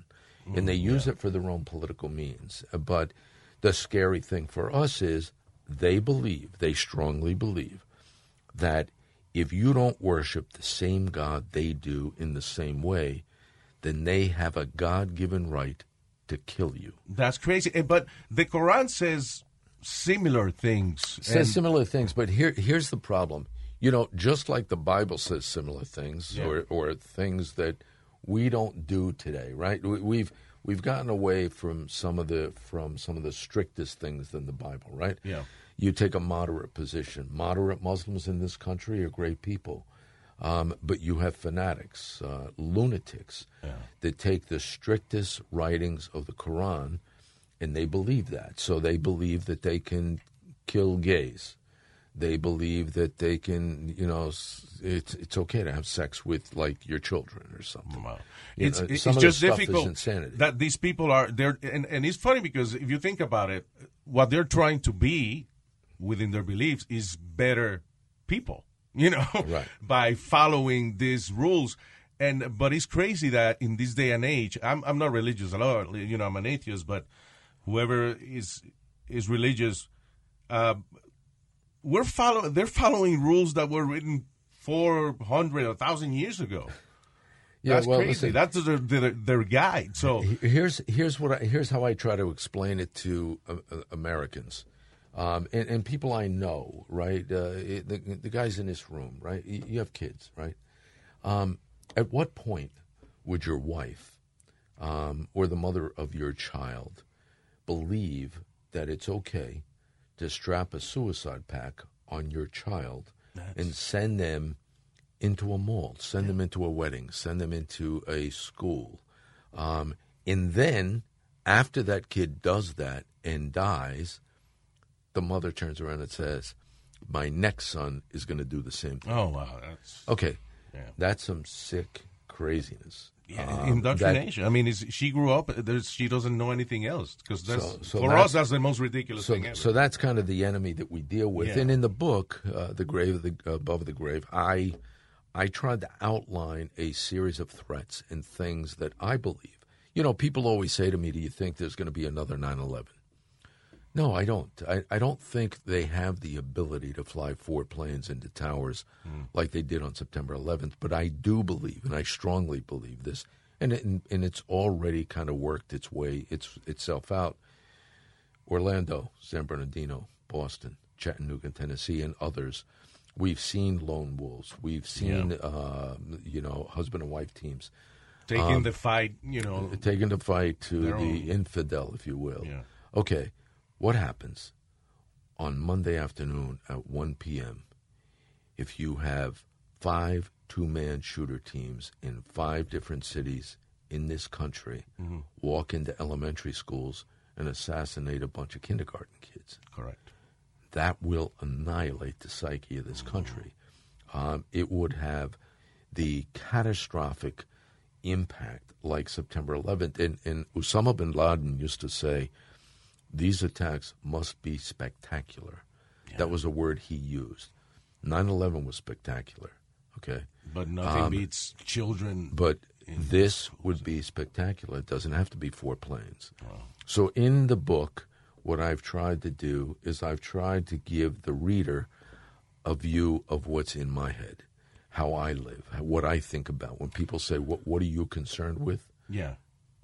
and they use it for their own political means. But the scary thing for us is they believe, they strongly believe, that if you don't worship the same God they do in the same way, then they have a God given right to kill you. That's crazy. Eh, But the Quran says similar things. says and- similar things, but here here's the problem. You know, just like the Bible says similar things, Yeah. or or things that we don't do today, right? We, we've we've gotten away from some of the from some of the strictest things in the Bible, right? Yeah. You take a moderate position. Moderate Muslims in this country are great people, um, but you have fanatics, uh, lunatics, that take the strictest writings of the Quran, and they believe that. So they believe that they can kill gays. They believe that they can, you know, it's it's okay to have sex with like your children or something. You It's, know, it's of just difficult that these people are there, and, and it's funny because if you think about it, what they're trying to be within their beliefs is better people, you know, Right. by following these rules. And but it's crazy that in this day and age, I'm I'm not religious at all, you know, I'm an atheist, but whoever is is religious, uh, we're follow they're following rules that were written four hundred or thousand years ago. Yeah, That's well, crazy. listen- That's their, their, their guide. So here's here's what I, here's how I try to explain it to uh, uh, Americans, um, and, and people I know. Right, uh, it- the, the guys in this room. Right, you, you have kids. Right. Um, at what point would your wife um, or the mother of your child believe that it's okay to strap a suicide pack on your child and send them into a mall, send them into a wedding, send them into a school. Um, and then, after that kid does that and dies, the mother turns around and says, My next son is going to do the same thing. Oh, wow. That's, Okay. Yeah. That's some sick craziness. yeah, Um, indoctrination. I mean, is, she grew up. There's, she doesn't know anything else because that's So- so for that's- us that's the most ridiculous so, thing ever. So that's kind of the enemy that we deal with. Yeah. And in the book, uh, the grave the, above the grave, I I tried to outline a series of threats and things that I believe. You know, people always say to me, "Do you think there's going to be another 9/11?" No, I don't. I, I don't think they have the ability to fly four planes into towers like they did on September 11th. But I do believe, and I strongly believe this, and it, and, and it's already kind of worked its way its itself out. Orlando, San Bernardino, Boston, Chattanooga, Tennessee, and others. We've seen lone wolves. We've seen, uh, you know, husband and wife teams Taking Um, the fight, you know, taking the fight to the own- infidel, if you will. Yeah. Okay, what happens on Monday afternoon at 1 p.m. if you have five two-man shooter teams in five different cities in this country Mhm. walk into elementary schools and assassinate a bunch of kindergarten kids? Correct. That will annihilate the psyche of this country. Um, it would have the catastrophic impact like September 11th. And, and Osama bin Laden used to say, these attacks must be spectacular. That was a word he used. 9 11 was spectacular. Okay. but nothing Um, beats children. But this would be spectacular. It doesn't have to be four planes. So in the book, what I've tried to do is I've tried to give the reader a view of what's in my head, how I live, what I think about. When people say, "What What are you concerned with?" Yeah.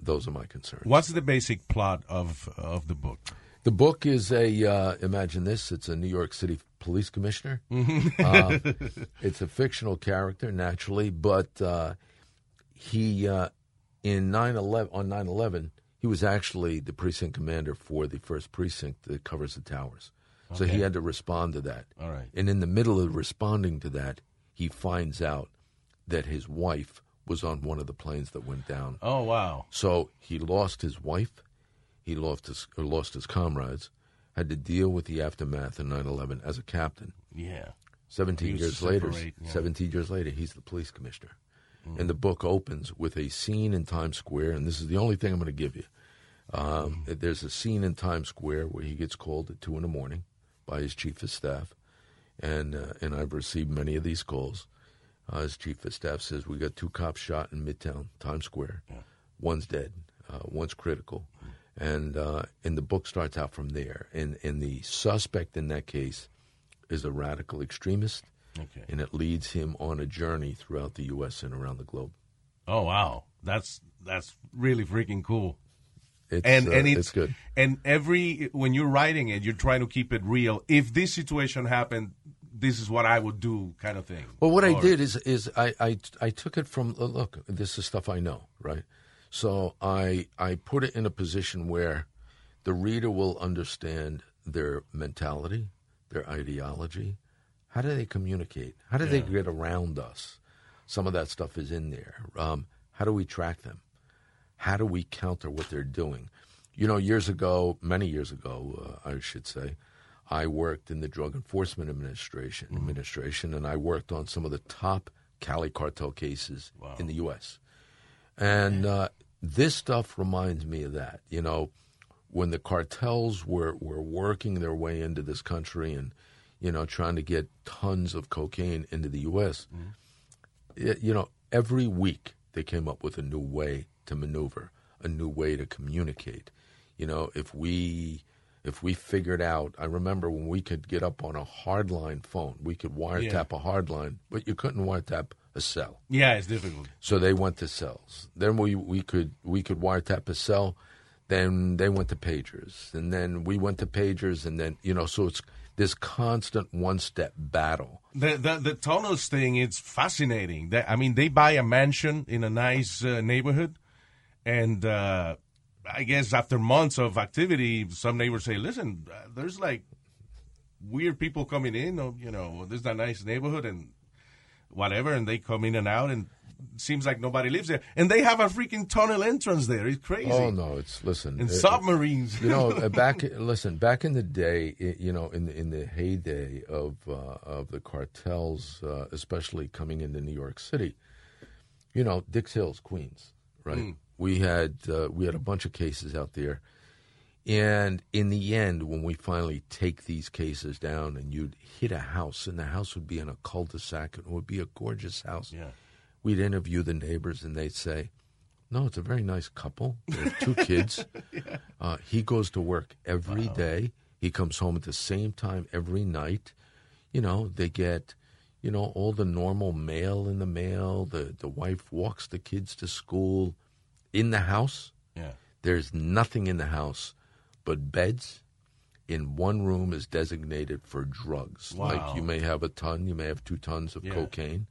Those are my concerns. What's the basic plot of of the book? The book is a uh, imagine this. It's a New York City police commissioner. Uh, it's a fictional character, naturally, but uh, he uh, in 9/11 on 9/11 he was actually the precinct commander for the first precinct that covers the towers. So he had to respond to that. All right. And in the middle of responding to that, he finds out that his wife was on one of the planes that went down. Oh wow! So he lost his wife, he lost his or lost his comrades, had to deal with the aftermath of 9/11 as a captain. Yeah. Seventeen years later, yeah. seventeen years later, he's the police commissioner, Mm. and the book opens with a scene in Times Square, and this is the only thing I'm going to give you. Um, Mm. There's a scene in Times Square where he gets called at two in the morning by his chief of staff, and uh, and I've received many of these calls. Uh, his chief of staff says we got two cops shot in Midtown Times Square. One's dead, uh, one's critical, And uh, and the book starts out from there. And and the suspect in that case is a radical extremist, Okay. and it leads him on a journey throughout the U.S. and around the globe. Oh wow, that's that's really freaking cool. It's, and uh, and it's, it's good. And every when you're writing it, you're trying to keep it real. If this situation happened, this is what I would do, kind of thing. Well, what I did is is I, I I took it from uh, look. This is stuff I know, right? So I I put it in a position where the reader will understand their mentality, their ideology. How do they communicate? How do they get around us? Some of that stuff is in there. Um, how do we track them? How do we counter what they're doing? You know, years ago, many years ago, uh, I should say, I worked in the Drug Enforcement Administration, administration, and I worked on some of the top Cali cartel cases in the U.S. And uh, this stuff reminds me of that. You know, when the cartels were, were working their way into this country and, you know, trying to get tons of cocaine into the U.S., y- you know, every week they came up with a new way to maneuver, a new way to communicate. You know, if we if we figured out, I remember when we could get up on a hardline phone, we could wiretap a hardline, but you couldn't wiretap a cell. Yeah, it's difficult. So they went to cells. Then we, we could we could wiretap a cell. Then they went to pagers, and then we went to pagers, and then you know, so it's this constant one step battle. The, the the tunnels thing is fascinating. That, I mean, they buy a mansion in a nice uh, neighborhood, and uh, I guess after months of activity, some neighbors say, "Listen, uh, there's like weird people coming in. Or, you know, there's a nice neighborhood and whatever, and they come in and out, and it seems like nobody lives there, and they have a freaking tunnel entrance there. It's crazy. Oh no, it's listen. And it- submarines. you know, back listen back in the day, i- you know, in the, in the heyday of uh, of the cartels, uh, especially coming into New York City, you know, Dix Hills, Queens, right? Mm. We had uh, we had a bunch of cases out there, and in the end, when we finally take these cases down, and you'd hit a house, and the house would be in a cul-de-sac, and it would be a gorgeous house. Yeah. We'd interview the neighbors, and they'd say, "No, it's a very nice couple. They have two kids. uh, he goes to work every day. He comes home at the same time every night. You know, they get." You know all the normal mail in the mail. The the wife walks the kids to school. In the house, Yeah. there's nothing in the house but beds. In one room is designated for drugs. Wow. Like you may have a ton, you may have two tons of Yeah. cocaine.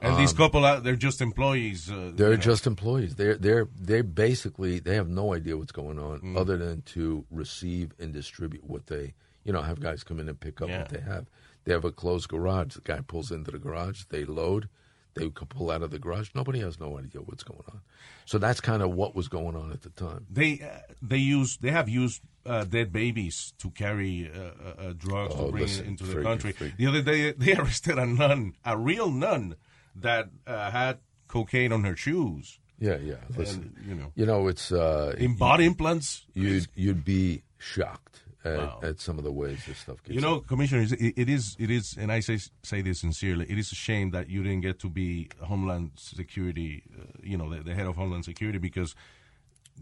And these Um, couple, out, they're just employees. Uh, they're you know. just employees. They're they're they basically they have no idea what's going on Mm. other than to receive and distribute what they you know have guys come in and pick up Yeah. what they have. They have a closed garage. The guy pulls into the garage. They load. They can pull out of the garage. Nobody has no idea what's going on. So that's kind of what was going on at the time. They uh, they use they have used uh, dead babies to carry uh, uh, uh, drugs Oh, to bring listen, into the country. The other day they arrested a nun, a real nun that uh, had cocaine on her shoes. Yeah, yeah. Listen, And, you know, you know, it's uh, In body implants? You'd you'd be shocked at, Wow. at some of the ways this stuff gets. You know, Commissioner, it, it is, it is, and I say say this sincerely. It is a shame that you didn't get to be Homeland Security, uh, you know, the, the head of Homeland Security, because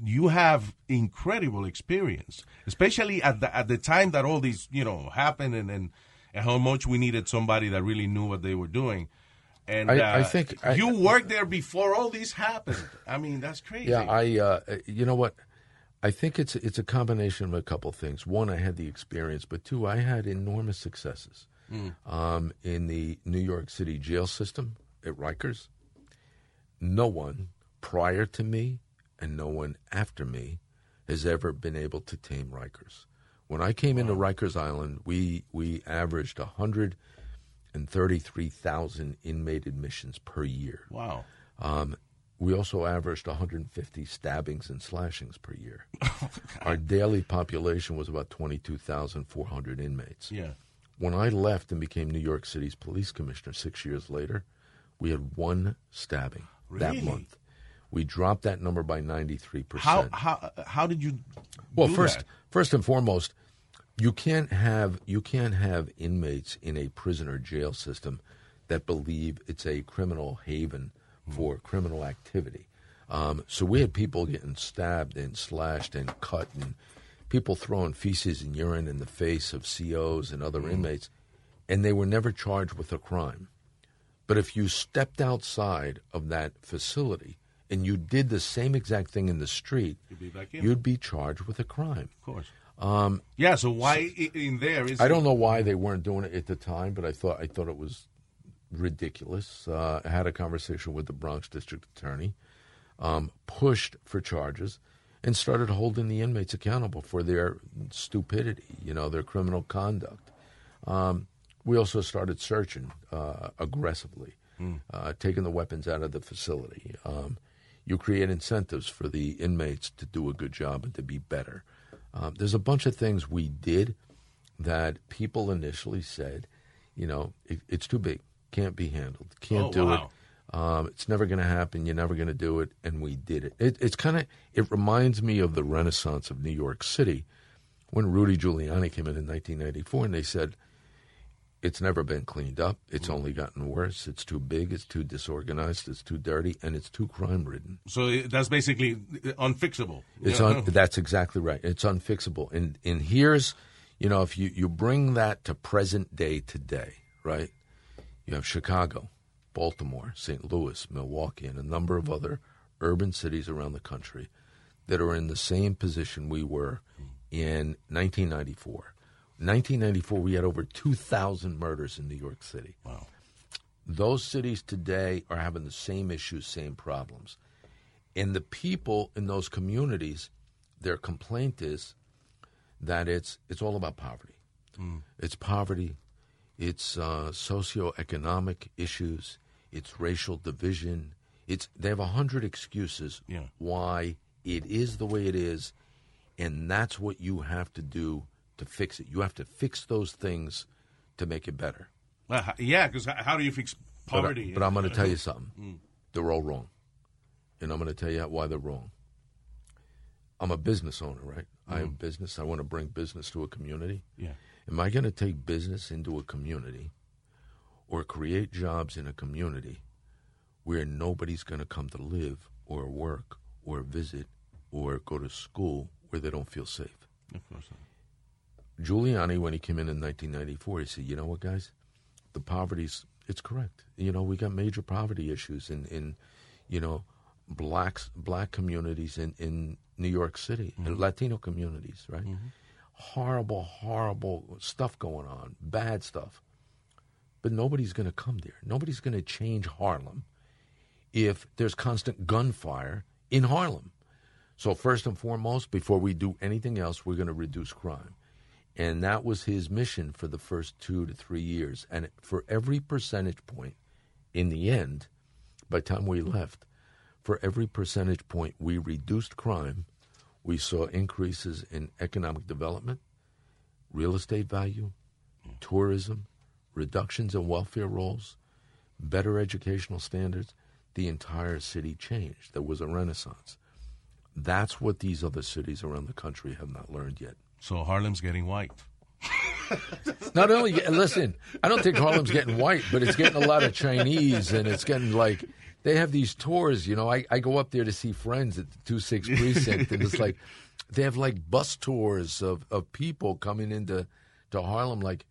you have incredible experience, especially at the at the time that all these, you know, happened, and and, and how much we needed somebody that really knew what they were doing. And I- I uh, think I- you worked there before all this happened. I mean, that's crazy. Yeah, I. Uh, you know what? I think it's it's a combination of a couple things. One, I had the experience, but two, I had enormous successes Mm. um, in the New York City jail system at Rikers. No one prior to me and no one after me has ever been able to tame Rikers. When I came into Rikers Island, we we averaged hundred and thirty three thousand inmate admissions per year. Wow. Um, we also averaged 150 stabbings and slashings per year. Our daily population was about 22,400 inmates. Yeah. When I left and became New York City's police commissioner six years later, we had one stabbing that Really? month. We dropped that number by 93%. How how how did you? Well, do first, that? first and foremost, you can't have you can't have inmates in a prison or jail system that believe it's a criminal haven. For criminal activity. Um, so we had people getting stabbed and slashed and cut, and people throwing feces and urine in the face of COs and other inmates, and they were never charged with a crime. But if you stepped outside of that facility and you did the same exact thing in the street, You'd be you'd be charged with a crime. Of course. Um, Yeah, so why i- in there is I don't know why they weren't doing it at the time, but I thought I thought it was ridiculous. Uh, had a conversation with the Bronx District Attorney, um, pushed for charges, and started holding the inmates accountable for their stupidity, you know, their criminal conduct. Um, we also started searching uh, aggressively, Mm. uh, taking the weapons out of the facility. Um, you create incentives for the inmates to do a good job and to be better. Um, there's a bunch of things we did that people initially said, you know, it, it's too big, can't be handled, can't Oh, do wow. it. Um, it's never going to happen. You're never going to do it, and we did it. it it's kind of it reminds me of the Renaissance of New York City when Rudy Giuliani came in in 1994, and they said it's never been cleaned up. It's mm. only gotten worse. It's too big. It's too disorganized. It's too dirty, and it's too crime ridden. So eh, that's basically eh, unfixable. It's Yeah. un, that's exactly right. It's unfixable. And and here's, you know, if you you bring that to present day today, right? You have Chicago, Baltimore, St. Louis, Milwaukee, and a number of other urban cities around the country that are in the same position we were in 1994. 1994, we had over 2,000 murders in New York City. Wow. Those cities today are having the same issues, same problems. And the people in those communities, their complaint is that it's it's all about poverty. Mm. It's poverty, it's uh, socioeconomic issues, it's racial division. It's they have a hundred excuses Yeah. why it is the way it is, and that's what you have to do to fix it. You have to fix those things to make it better. Well, yeah, because how do you fix But I- poverty? But, I'm going to tell you something. Mm. They're all wrong. And I'm going to tell you why they're wrong. I'm a business owner, right? I have Mhm. business. I want to bring business to a community. Yeah. Am I going to take business into a community or create jobs in a community where nobody's going to come to live or work or visit or go to school where they don't feel safe? Of course not. Giuliani, when he came in in 1994, he said, "You know what, guys, the poverty's it's correct. You know, we got major poverty issues in in you know blacks black communities in in New York City and Latino communities, right? Mm-hmm. Horrible, horrible stuff going on, bad stuff. But nobody's going to come there. Nobody's going to change Harlem if there's constant gunfire in Harlem. So first and foremost, before we do anything else, we're going to reduce crime. And that was his mission for the first two to three years. And for every percentage point, in the end, by the time we left, for every percentage point we reduced crime, we saw increases in economic development, real estate value, tourism, reductions in welfare rolls, better educational standards. The entire city changed. There was a renaissance. That's what these other cities around the country have not learned yet. So Harlem's getting white. Not only, listen, I don't think Harlem's getting white, but it's getting a lot of Chinese, and it's getting like they have these tours. You know, I, I go up there to see friends at the two six precinct, and it's like they have like bus tours of, of people coming into to Harlem. Like,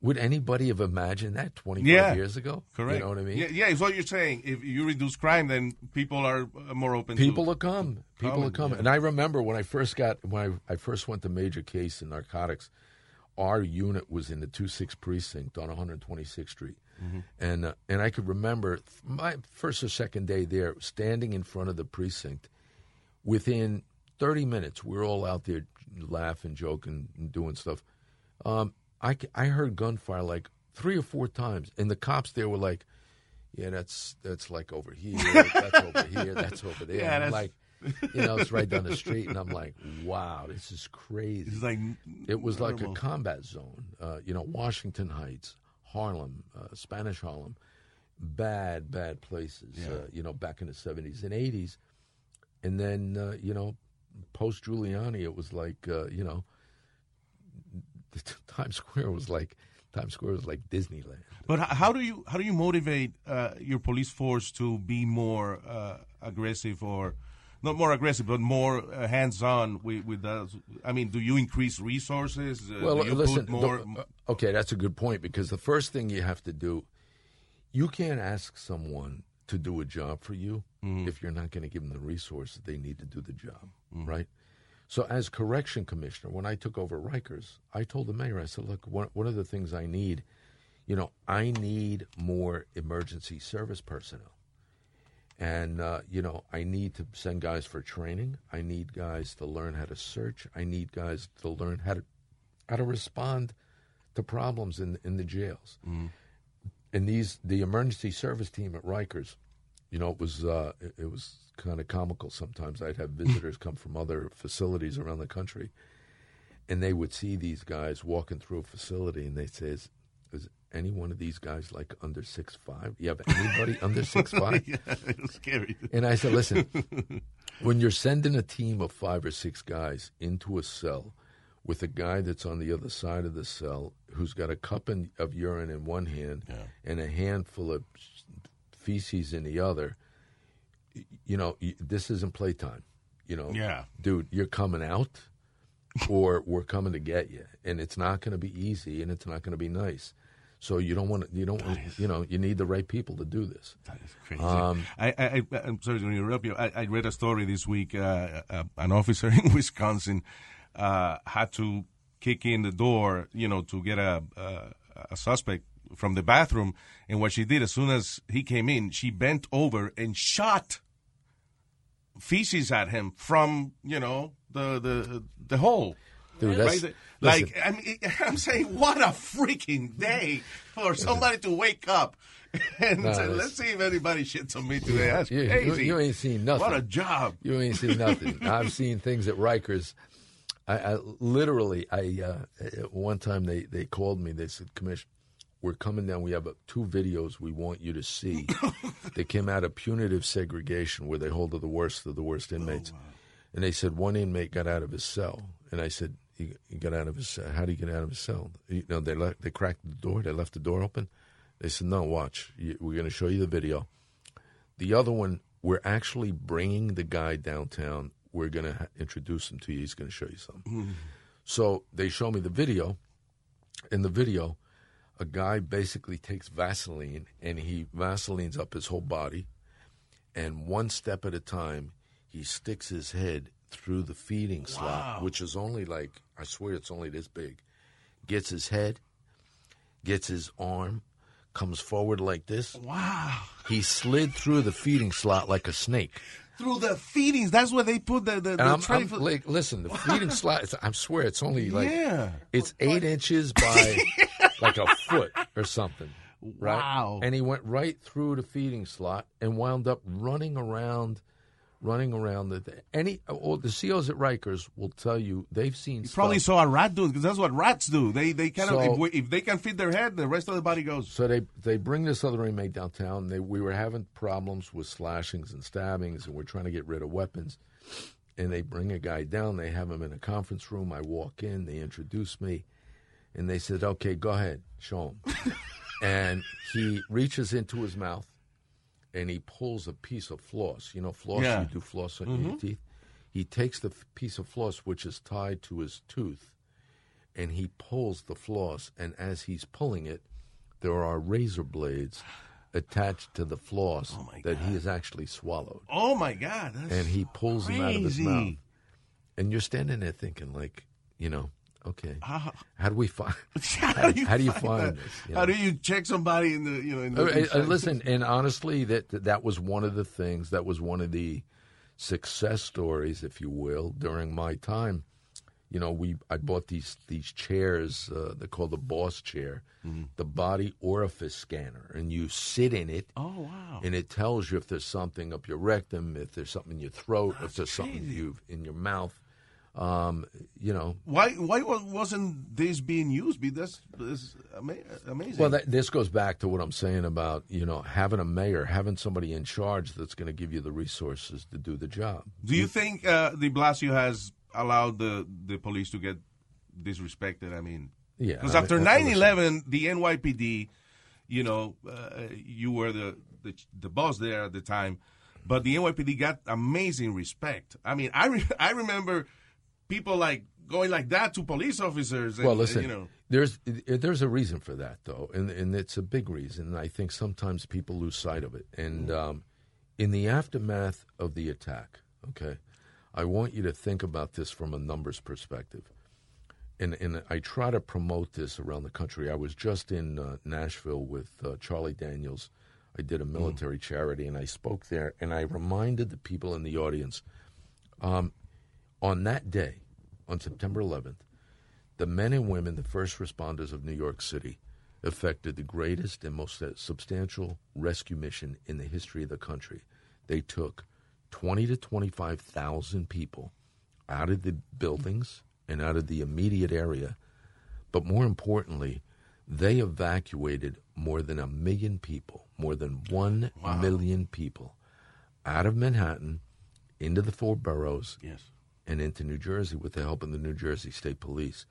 would anybody have imagined that twenty five Yeah. years ago? Correct. You know what I mean? Yeah, yeah, it's what you're saying. If you reduce crime, then people are uh, more open People to will come. People Come, will come. yeah. And I remember when I first got when I, I first went to major case in narcotics, our unit was in the two six precinct on 126th Street, Mhm. and uh, and I could remember my first or second day there, standing in front of the precinct. Within 30 minutes, we're all out there laughing, joking, and doing stuff. Um, I I heard gunfire like three or four times, and the cops there were like. Yeah, that's that's like over here. That's over here. That's over there. Yeah, that's- like, you know, it's right down the street, and I'm like, wow, this is crazy. Like it was like a combat zone. Uh, you know, Washington Heights, Harlem, uh, Spanish Harlem, bad, bad places. Yeah. Uh, you know, back in the '70s and '80s, and then uh, you know, post Giuliani, it was like uh, you know, Times Square was like Times Square was like Disneyland. But how do you how do you motivate uh, your police force to be more uh, aggressive or not more aggressive, but more uh, hands on with with those? I mean, do you increase resources? Uh, Well, listen. put more. uh, okay, that's a good point because the first thing you have to do, you can't ask someone to do a job for you Mm-hmm. if you're not going to give them the resources they need to do the job, right? So, as correction commissioner, when I took over Rikers, I told the mayor, I said, "Look, one, one of the things I need, you know, I need more emergency service personnel." And, uh, you know, I need to send guys for training. I need guys to learn how to search. I need guys to learn how to how to respond to problems in in the jails. And these the emergency service team at Rikers, you know, it was uh, it, it was kind of comical. Sometimes I'd have visitors come from other facilities around the country, and they would see these guys walking through a facility, and they say, "Is, is any one of these guys like under six five? You have anybody under six five? yeah, it was scary. And I said, listen, when you're sending a team of five or six guys into a cell with a guy that's on the other side of the cell who's got a cup in, of urine in one hand and a handful of feces in the other, you know, this isn't playtime. You know, Yeah. dude, you're coming out or we're coming to get you. And it's not going to be easy and it's not going to be nice. So you don't want to, you don't, you know, you need the right people to do this. That is Crazy. Um, I, I, I'm sorry to interrupt you. I, I read a story this week. Uh, uh, an officer in Wisconsin uh, had to kick in the door, you know, to get a, a a suspect from the bathroom. And what she did, as soon as he came in, she bent over and shot feces at him from, you know, the the the hole. Dude, that's- there. Listen. like I mean, I'm saying, what a freaking day for somebody to wake up and No, say, let's see if anybody shits on me today. That's you, you- crazy. You, ain't seen nothing. What a job. You ain't seen nothing. I've seen things at Rikers. I, I literally, I uh, one time they they called me. They said, "Commission, we're coming down. We have uh, two videos we want you to see. they came out of punitive segregation, where they hold the worst of the worst inmates. And they said one inmate got out of his cell, and I said, "He, he got out of his. Uh, cell. How did he get out of his cell? You know, they left, they cracked the door. They left the door open. They said, no, watch. You, we're going to show you the video." The other one, we're actually bringing the guy downtown. We're going to ha- introduce him to you. He's going to show you something. Hmm. So they show me the video. In the video, a guy basically takes Vaseline and he Vaselines up his whole body. And one step at a time, he sticks his head through the feeding slot, which is only like, I swear it's only this big. Gets his head, gets his arm, comes forward like this. Wow. He slid through the feeding slot like a snake. Through the feedings, that's where they put the, the, the I'm, tray I'm for- like, listen, the feeding slot, I swear it's only like, Yeah. it's eight inches by like a foot or something. Right? Wow. And he went right through the feeding slot and wound up running around, running around. The, any, the COs at Rikers will tell you they've seen You probably stuff. saw a rat do it because that's what rats do. They they kind of So- if, we, if they can feed their head, the rest of the body goes. So they they bring this other inmate downtown. They we were having problems with slashings and stabbings, and we're trying to get rid of weapons. And they bring a guy down. They have him in a conference room. I walk in. They introduce me, and they said, "Okay, go ahead, show him." and he reaches into his mouth, and he pulls a piece of floss. You know, floss. Yeah. You do floss on your Mhm. teeth. He takes the f- piece of floss which is tied to his tooth, and he pulls the floss. And as he's pulling it, there are razor blades attached to the floss that he has actually swallowed. Oh my god! And he pulls them out of his mouth. And you're standing there thinking, like, you know, okay, How- how do we find? How do you, how do you find, find this? you How do you check somebody in the you know? In Uh, the, uh, inside? listen, and honestly, that that was one of the things. That was one of the success stories, if you will, during my time. You know, we I bought these these chairs. Uh, they're called the Boss chair, Mm-hmm. the body orifice scanner, and you sit in it. Oh wow! And it tells you if there's something up your rectum, if there's something in your throat, if there's something you in your mouth. Um, you know, Why why wasn't this being used? Be ama- amazing. Well, that, this goes back to what I'm saying about you know having a mayor, having somebody in charge that's going to give you the resources to do the job. Do you think uh, De Blasio has allowed the the police to get disrespected? I mean, Yeah, Because after uh, 9/11, the NYPD, you know, uh, you were the, the the boss there at the time, but the NYPD got amazing respect. I mean, I re- I remember people like going like that to police officers. And, well, listen, you know, there's there's a reason for that though, and and it's a big reason. I think sometimes people lose sight of it. And um, in the aftermath of the attack, okay, I want you to think about this from a numbers perspective. And and I try to promote this around the country. I was just in uh, Nashville with uh, Charlie Daniels. I did a military charity, and I spoke there, and I reminded the people in the audience. Um, on that day, on September 11th, the men and women, the first responders of New York City, effected the greatest and most substantial rescue mission in the history of the country. They took 20 to 25,000 people out of the buildings and out of the immediate area, but more importantly, they evacuated more than a million people, more than one million people out of Manhattan into the four boroughs yes. And into New Jersey with the help of the New Jersey State Police.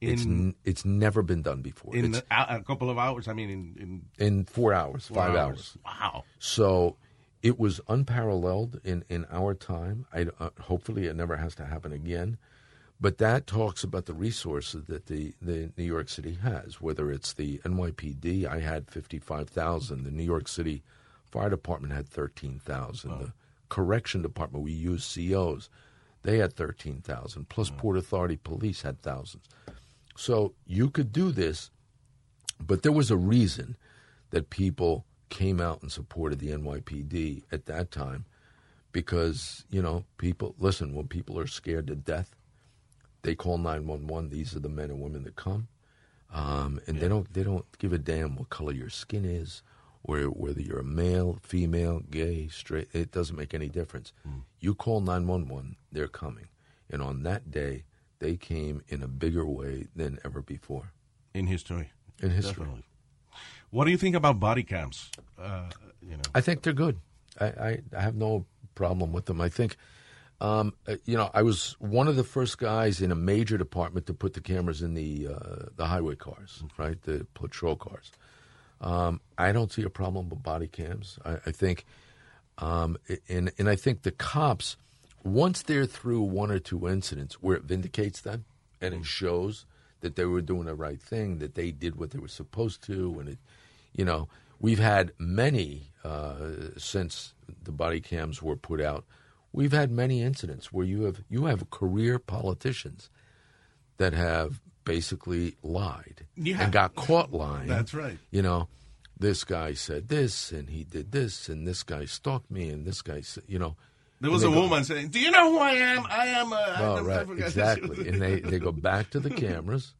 it's n- it's never been done before. in a, couple of hours. I mean, in, in in four hours, Four five hours. hours. Wow. So it was unparalleled in, in our time. I, uh, hopefully, it never has to happen again. But that talks about the resources that the, the New York City has, whether it's the NYPD, I had 55,000. The New York City Fire Department had 13,000. The Correction Department, we use COs, they had 13,000. Plus, Port Authority Police had thousands. So you could do this, but there was a reason that people came out and supported the NYPD at that time because, you know, people, listen, when people are scared to death, they call 911. These are the men and women that come. Um, and they don't they don't give a damn what color your skin is or whether you're a male, female, gay, straight. It doesn't make any difference. You call 911, they're coming. And on that day, they came in a bigger way than ever before. in history. In history. Definitely. What do you think about body cams? Uh, you know, I think they're good. I, I, I have no problem with them. I think, um, uh, you know, I was one of the first guys in a major department to put the cameras in the uh, the highway cars, right, the patrol cars. Um, I don't see a problem with body cams. I, I think, um, and and I think the cops, once they're through one or two incidents where it vindicates them and it shows that they were doing the right thing, that they did what they were supposed to, and it, you know, we've had many uh, since the body cams were put out. We've had many incidents where you have you have career politicians that have basically lied Yeah. and got caught lying. That's right. You know, this guy said this and he did this and this guy stalked me and this guy said, you know. there was a go- woman saying, "Do you know who I am? I am." Uh, I Oh, right, exactly. and they, they go back to the cameras,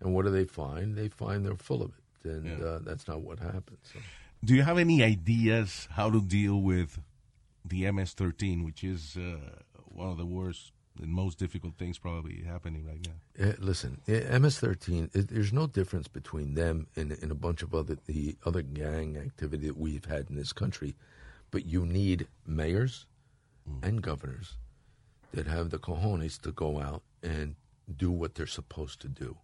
and what do they find? They find they're full of it, and uh, that's not what happened. So. Do you have any ideas how to deal with the MS-13, which is uh, one of the worst and most difficult things probably happening right now? Uh, listen, uh, MS-13. It, there's no difference between them and, and a bunch of other the other gang activity that we've had in this country, but you need mayors and governors that have the cojones to go out and do what they're supposed to do.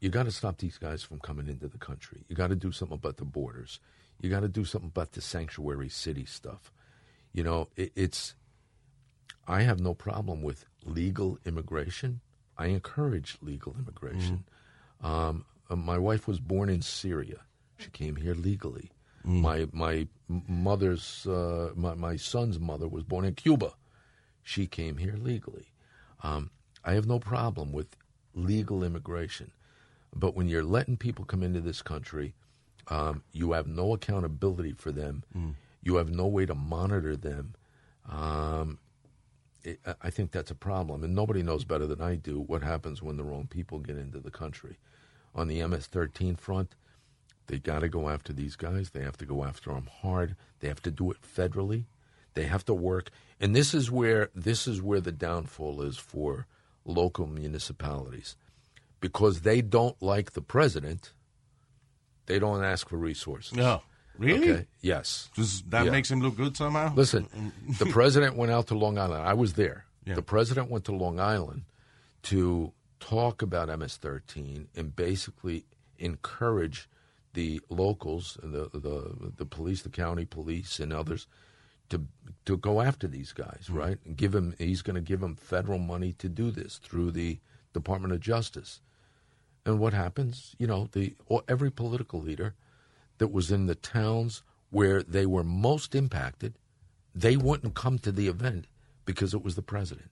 You got to stop these guys from coming into the country. You got to do something about the borders. You got to do something about the sanctuary city stuff. You know, it, it's. I have no problem with legal immigration. I encourage legal immigration. Um, uh, my wife was born in Syria. She came here legally. My my mother's uh, my my son's mother was born in Cuba. She came here legally. Um, I have no problem with legal immigration, but when you're letting people come into this country, um, you have no accountability for them. You have no way to monitor them. Um, I- think that's a problem, and nobody knows better than I do what happens when the wrong people get into the country. On the MS-13 front, they got to go after these guys. They have to go after them hard. They have to do it federally. They have to work, and this is where this is where the downfall is for local municipalities, because they don't like the president. They don't ask for resources. No. Really? Okay. Yes. Just, that Yeah. makes him look good somehow? Listen, the president went out to Long Island. I was there. Yeah. The president went to Long Island to talk about MS-13 and basically encourage the locals, the the the police, the county police, and others to to go after these guys, hmm. right? And give him. He's going to give them federal money to do this through the Department of Justice. And what happens? You know, the every political leader that was in the towns where they were most impacted, they wouldn't come to the event because it was the president.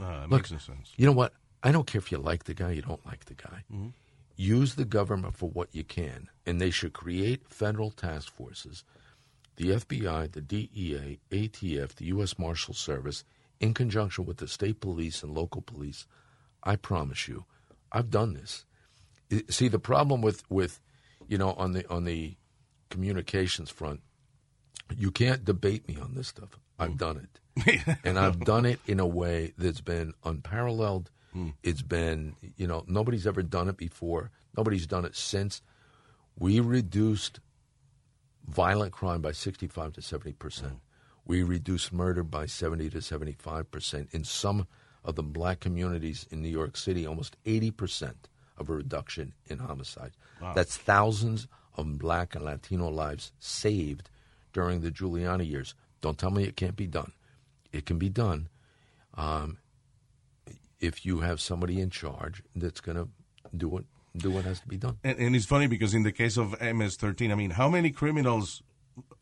Uh, Look, makes no sense. You know what? I don't care if you like the guy, you don't like the guy. Mhm. Use the government for what you can, and they should create federal task forces. The FBI, the DEA, ATF, the U.S. Marshal Service, in conjunction with the state police and local police. I promise you, I've done this. See, the problem with, with you know, on the on the communications front, you can't debate me on this stuff. I've hmm. done it. and I've done it in a way that's been unparalleled. Hmm. It's been, you know, nobody's ever done it before. Nobody's done it since. We reduced violent crime by 65 to 70 percent. Hmm. We reduced murder by 70 to 75 percent. In some of the black communities in New York City, almost 80 percent of a reduction in homicide. Wow. That's thousands of black and Latino lives saved during the Giuliani years. Don't tell me it can't be done. It can be done um, if you have somebody in charge that's going to do what do what has to be done. And, and it's funny because in the case of MS-13, I mean, how many criminals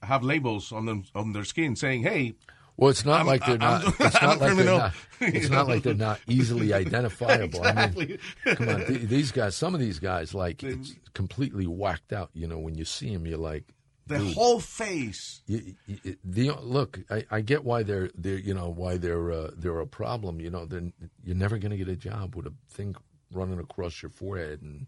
have labels on them on their skin saying, "Hey"? Well, it's not I'm- like they're not. It's I'm a not like they're not. It's not like they're not easily identifiable. I Exactly. mean, come on, th- these guys. Some of these guys, like, it's completely whacked out. You know, when you see them, you're like, The whole face. You, you, the look, I, I get why they're they're you know why they're uh, they're a problem. You know, then you're never going to get a job with a thing running across your forehead and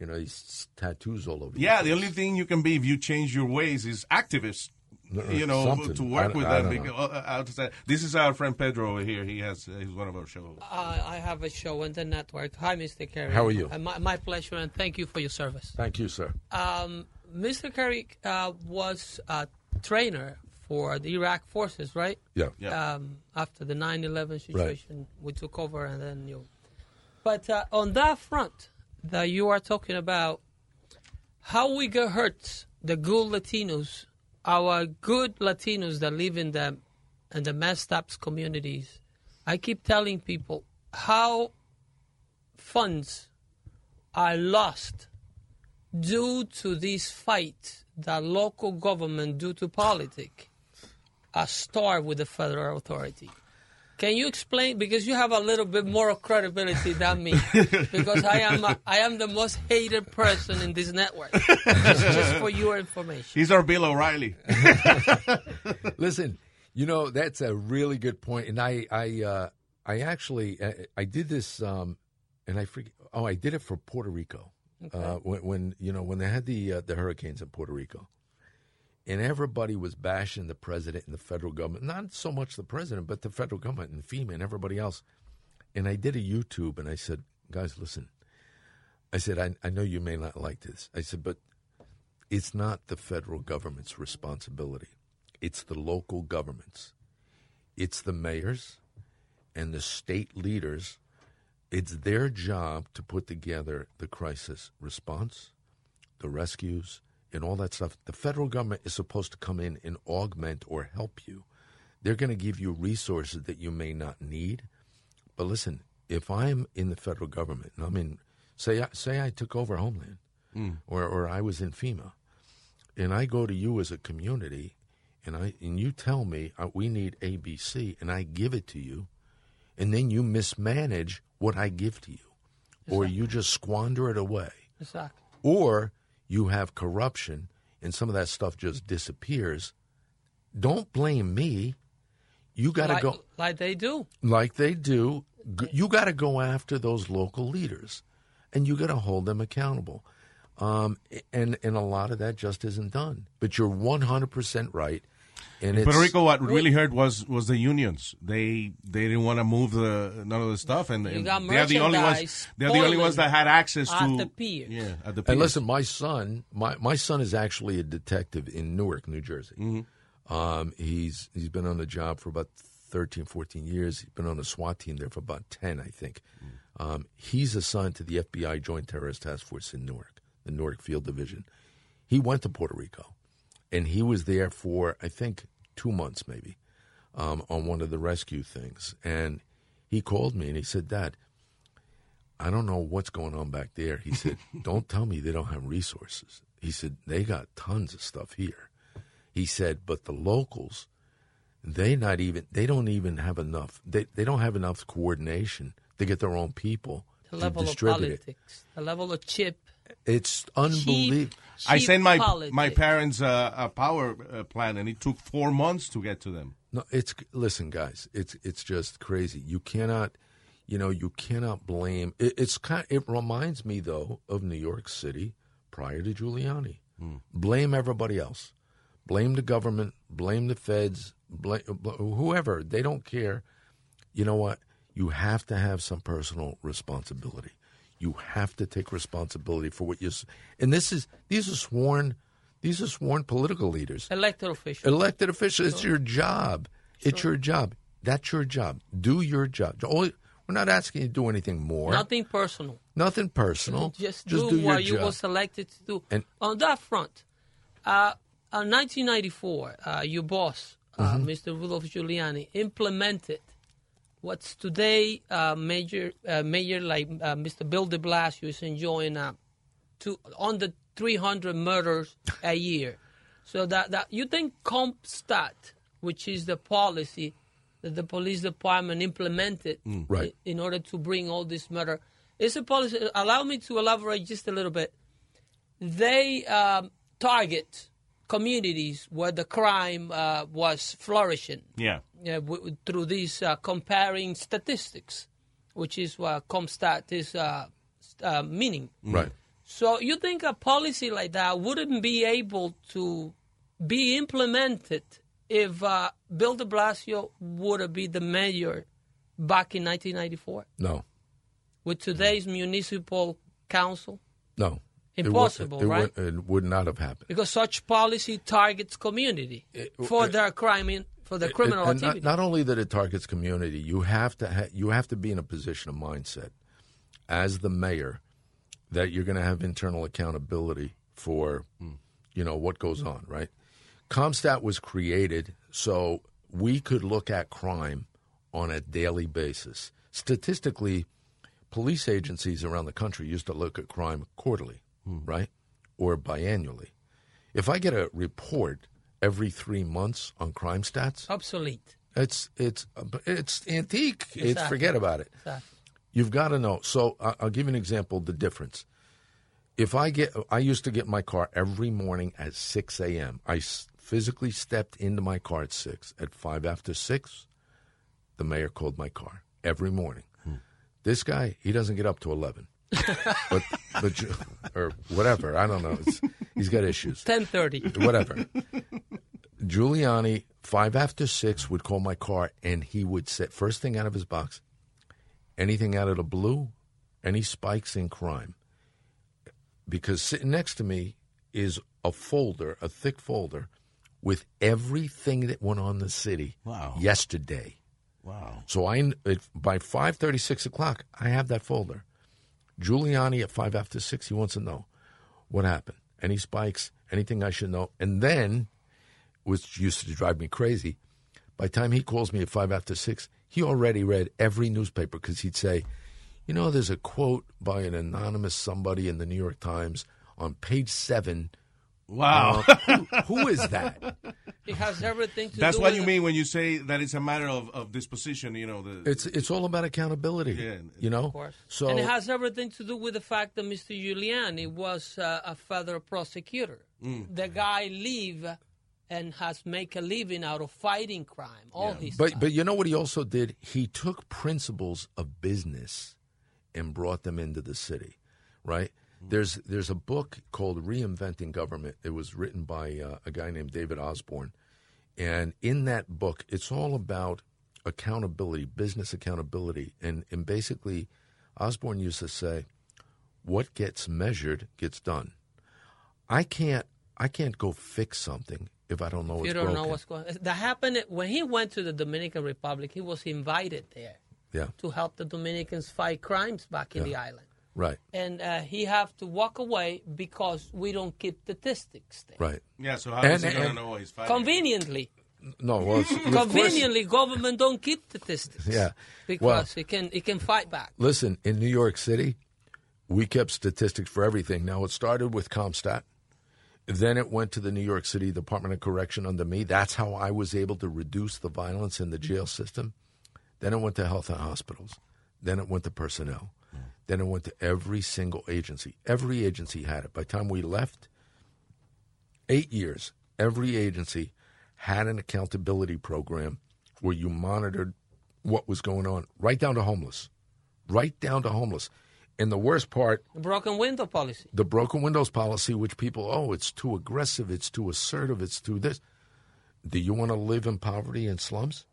you know these tattoos all over. Yeah, the only thing you can be if you change your ways is activist. No, You know, something. to work don't- with I them. don't Because, uh, uh, outside- this is our friend Pedro over here. He has uh, he's one of our shows. Uh, I have a show on the network. Hi, Mr. Kerik. How are you? Uh, my, my pleasure, and thank you for your service. Thank you, sir. Um, Mr. Kerik uh, was a trainer for the Iraq forces, right? Yeah. Um, after the 9/11 situation, we took over, and then you. But uh, on that front, that you are talking about, how we get hurt the good Latinos, our good Latinos that live in the in the messed up communities. I keep telling people how funds are lost due to this fight that local government, due to politics, are starved with the federal authority. Can you explain? Because you have a little bit more credibility than me. because I am a, I am the most hated person in this network. just, just for your information. He's our Bill O'Reilly. Listen, you know that's a really good point, and I I uh, I actually I, I did this, um, and I forget. Oh, I did it for Puerto Rico Okay. uh, when, when you know when they had the uh, the hurricanes in Puerto Rico, and everybody was bashing the president and the federal government. Not so much the president, but the federal government and FEMA and everybody else. And I did a YouTube, and I said, guys, listen. I said, I, I know you may not like this. I said, but it's not the federal government's responsibility. It's the local governments. It's the mayors and the state leaders. It's their job to put together the crisis response, the rescues, and all that stuff. The federal government is supposed to come in and augment or help you. They're going to give you resources that you may not need. But listen, if I'm in the federal government and I'm in, say, I- say I took over Homeland Mm. or, or I was in FEMA, and I go to you as a community, and I and you tell me uh, we need ABC, and I give it to you, and then you mismanage what I give to you, or you just squander it away, Exactly. or you have corruption, and some of that stuff just disappears. Don't blame me. You got to like, go like they do. like they do. You got to go after those local leaders, and you got to hold them accountable. Um, and and a lot of that just isn't done. But you're 100 percent right. And In Puerto Rico, what really hurt was was the unions. They they didn't want to move the none of the stuff, and, and they're the only ones. They're the only ones that had access at to the pier. Yeah, at the pier. And listen, my son, my, my son is actually a detective in Newark, New Jersey. Mm-hmm. Um, he's he's been on the job for about 13, 14 years. He's been on the SWAT team there for about ten, I think. Um, he's assigned to the FBI Joint Terrorist Task Force in Newark, the Newark Field Division. He went to Puerto Rico, and he was there for I think two months maybe um, on one of the rescue things. And he called me and he said, "Dad, I don't know what's going on back there." He said, "Don't tell me they don't have resources." He said, "They got tons of stuff here." He said, "But the locals." they not even they don't even have enough they, they don't have enough coordination to get their own people The to level of distribute it politics, the level of chip. It's unbelievable. I sent my politics. my parents uh, a power uh, plan, and it took four months to get to them. no it's listen guys it's it's just crazy. You cannot you know you cannot blame it, it's kind it reminds me though of new york city prior to giuliani. Blame everybody else. Blame the government blame the feds blame whoever. They don't care. You know what? You have to have some personal responsibility you have to take responsibility for what you and this is these are sworn these are sworn political leaders Elected officials. elected officials it's your job it's your job that's your job do your job Only- we're not asking you to do anything more Nothing personal. nothing personal Just, just do, do what you were selected to do. And- On that front, uh, in 1994, uh, your boss, uh, Mhm. Mr. Rudolph Giuliani, implemented what's today uh, major, uh, major like uh, Mr. Bill de Blasio is enjoying uh, to under 300 murders a year. So that, that you think CompStat, which is the policy that the police department implemented Mm. Right. in, in order to bring all this murder, is a policy. Allow me to elaborate just a little bit. They um, target communities where the crime uh, was flourishing Yeah. yeah, w- through these uh, comparing statistics, which is what CompStat is uh, uh, meaning. right So you think a policy like that wouldn't be able to be implemented if uh, Bill de Blasio would be the mayor back in 1994 no with today's municipal council? no It would- Impossible, it right? would, it would not have happened Because such policy targets community for their crime, in, for their criminal And- and activity. Not, not only that it targets community, you have to ha- you have to be in a position of mindset as the mayor that you're going to have internal accountability for hmm. you know what goes on, right? CompStat was created so we could look at crime on a daily basis. Statistically, police agencies around the country used to look at crime quarterly, Hmm. right? Or biannually. If I get a report every three months on crime stats, Obsolete. it's it's it's antique. It's forget about it. Exactly. You've got to know. So I'll give you an example. The difference. If I get, I used to get my car every morning at six a.m. I physically stepped into my car at six. At five after six, the mayor called my car every morning. Hmm. This guy, he doesn't get up to eleven, but but or whatever. I don't know. It's, he's got issues. 10:30. Whatever. Giuliani, five after six, would call my car and he would say, first thing out of his box, anything out of the blue, any spikes in crime. Because sitting next to me is a folder, a thick folder, with everything that went on in the city Wow. yesterday. Wow. So I by five thirty, six o'clock, I have that folder. Giuliani at five after six, he wants to know what happened, any spikes, anything I should know, and then, which used to drive me crazy, by the time he calls me at five after six, he already read every newspaper because he'd say, you know, there's a quote by an anonymous somebody in the New York Times on page seven. Wow. Uh, who, who is that? It has everything to That's do what with you mean when you say that it's a matter of, of disposition. You know, the It's it's all about accountability. Yeah. You know, Of course. so and it has everything to do with the fact that Mr. Giuliani was uh, a federal prosecutor. Mm. The guy live and has make a living out of fighting crime. All his But but you know what he also did? He took principles of business and brought them into the city, right? There's there's a book called Reinventing Government. It was written by uh, a guy named David Osborne, and in that book, it's all about accountability, business accountability, and and basically, Osborne used to say, "What gets measured gets done." I can't I can't go fix something if I don't know you what's don't broken. know what's going. That happened when he went to the Dominican Republic. He was invited there Yeah. to help the Dominicans fight crimes back in the island. Right. And uh, he have to walk away because we don't keep statistics there. Right. Yeah, so how And- is he gonna and- know he's fighting? Conveniently. No, well, it's, of course- Conveniently, government don't keep statistics Yeah. because Well, it can it can fight back. listen, in New York City, we kept statistics for everything. Now, it started with CompStat. Then it went to the New York City Department of Correction under me. That's how I was able to reduce the violence in the jail system. Then it went to health and hospitals. Then it went to personnel. Then it went to every single agency. Every agency had it. By the time we left, eight years, every agency had an accountability program where you monitored what was going on, right down to homeless. Right down to homeless. And the worst part, the Broken window policy. the broken windows policy, which people, oh, it's too aggressive, it's too assertive, it's too this. Do you want to live in poverty and slums?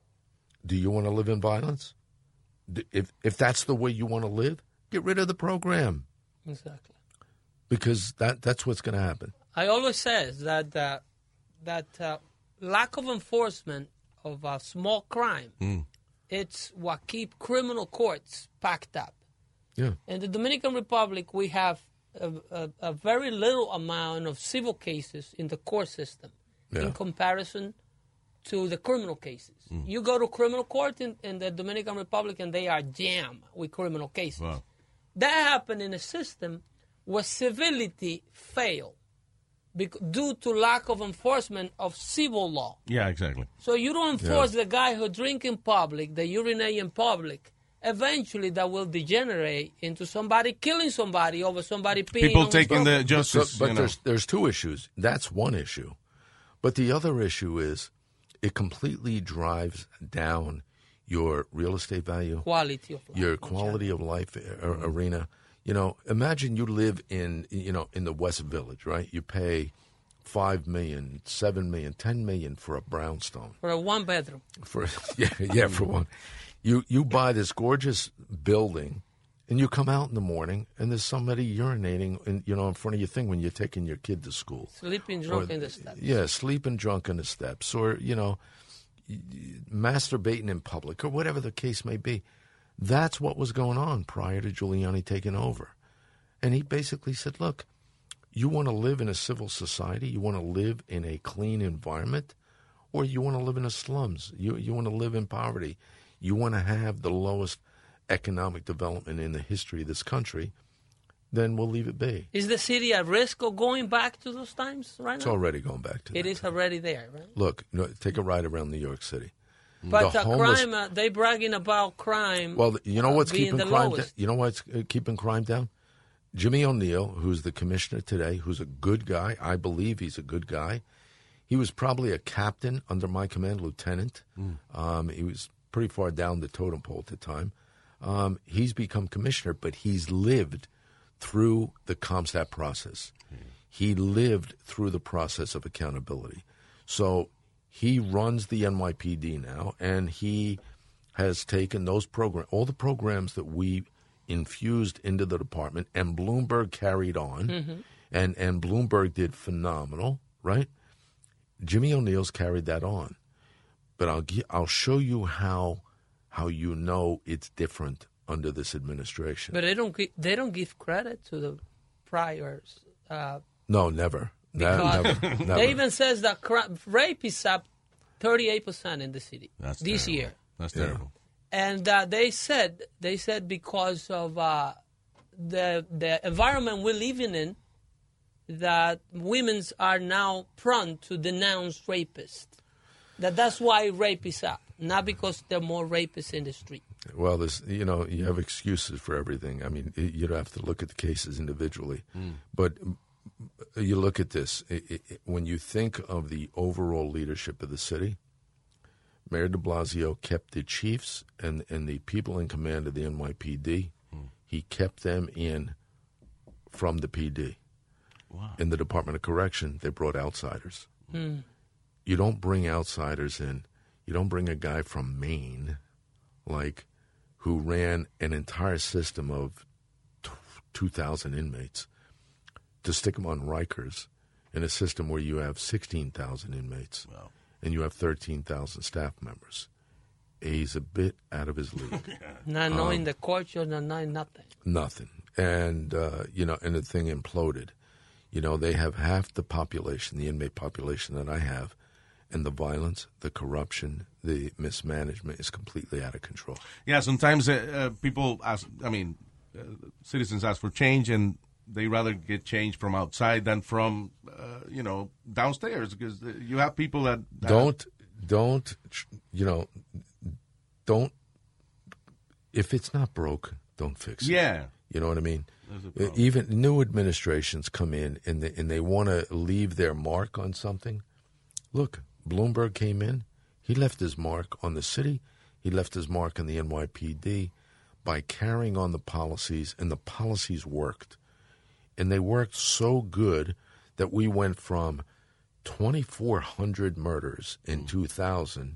Do you want to live in violence? If if that's the way you want to live, get rid of the program Exactly. because that that's what's going to happen. I always says that uh, that uh, lack of enforcement of a small crime, it's what keep criminal courts packed up. Yeah. In the Dominican Republic, we have a, a, a very little amount of civil cases in the court system Yeah. in comparison to the criminal cases. You go to criminal court in, in the Dominican Republic, and they are jammed with criminal cases. That happened in a system where civility failed due to lack of enforcement of civil law. Yeah, exactly. So you don't enforce the guy who drink in public, the urinate in public. Eventually, that will degenerate into somebody killing somebody over somebody peeing. People on taking the the justice. But you know. there's there's two issues. That's one issue, but the other issue is it completely drives down your real estate value, quality of life. your quality of life a- mm-hmm. arena. You know, imagine you live in you know in the West Village, right? You pay five million, seven million, ten million for a brownstone for a one bedroom. for yeah yeah for one. You you buy this gorgeous building, and you come out in the morning, and there's somebody urinating in you know in front of your thing when you're taking your kid to school. Sleeping drunk Or- in the steps. Yeah, sleeping drunk in the steps, or you know, masturbating in public, or whatever the case may be. That's what was going on prior to Giuliani taking over, and he basically said, "Look, you want to live in a civil society, you want to live in a clean environment, or you want to live in the slums. You you want to live in poverty. You want to have the lowest economic development in the history of this country. Then we'll leave it be. Is the city at risk of going back to those times right It's now? It's already going back to It is already there, right? Look, you know, take a ride around New York City. But The uh, homeless- crime, uh, they bragging about crime. Well, you know uh, what's being keeping crime? lowest. down? You know what's uh, keeping crime down? Jimmy O'Neill, who's the commissioner today, who's a good guy. I believe he's a good guy. He was probably a captain under my command, lieutenant. Um, he was pretty far down the totem pole at the time. Um, he's become commissioner, but he's lived through the CompStat process. He lived through the process of accountability. So he runs the NYPD now, and he has taken those program, all the programs that we infused into the department, and Bloomberg carried on, Mhm. and and Bloomberg did phenomenal, right? Jimmy O'Neill's carried that on, but I'll I'll show you how how you know it's different under this administration. But they don't gi- they don't give credit to the priors. Uh, no, never, Ne- because never, never. they even says that cri- rape is up 38 percent in the city That's this terrible. year. That's Yeah. terrible. and uh, they said they said because of uh, the the environment we're living in that women's are now prone to denounce rapists that that's why rape is up not because there are more rapists in the street Well, this you know you have excuses for everything. I mean, y- you have to look at the cases individually, Mm. but mm, you look at this i i i- when you think of the overall leadership of the city. Mayor De Blasio kept the chiefs and and the people in command of the NYPD. He kept them in from the PD. Wow. In the Department of Correction, they brought outsiders. Hmm. You don't bring outsiders in. You don't bring a guy from Maine, like, who ran an entire system of t- 2,000 inmates, to stick them on Rikers in a system where you have 16,000 inmates and you have 13,000 staff members. he's a bit out of his league. Not knowing Um, the culture, not knowing nothing. nothing. And uh, you know, and the thing imploded. You know, they have half the population, the inmate population that I have, and the violence, the corruption, the mismanagement is completely out of control. Yeah, sometimes uh, uh, people ask, I mean, uh, citizens ask for change and they rather get change from outside than from, uh, you know, downstairs because uh, you have people that. that- Don't, don't, you know, don't. If it's not broke, don't fix it. Yeah. You know what I mean? There's a problem. Even new administrations come in and they, and they want to leave their mark on something. Look, Bloomberg came in. He left his mark on the city. He left his mark on the NYPD by carrying on the policies, and the policies worked. And they worked so good that we went from 2,400 murders in 2000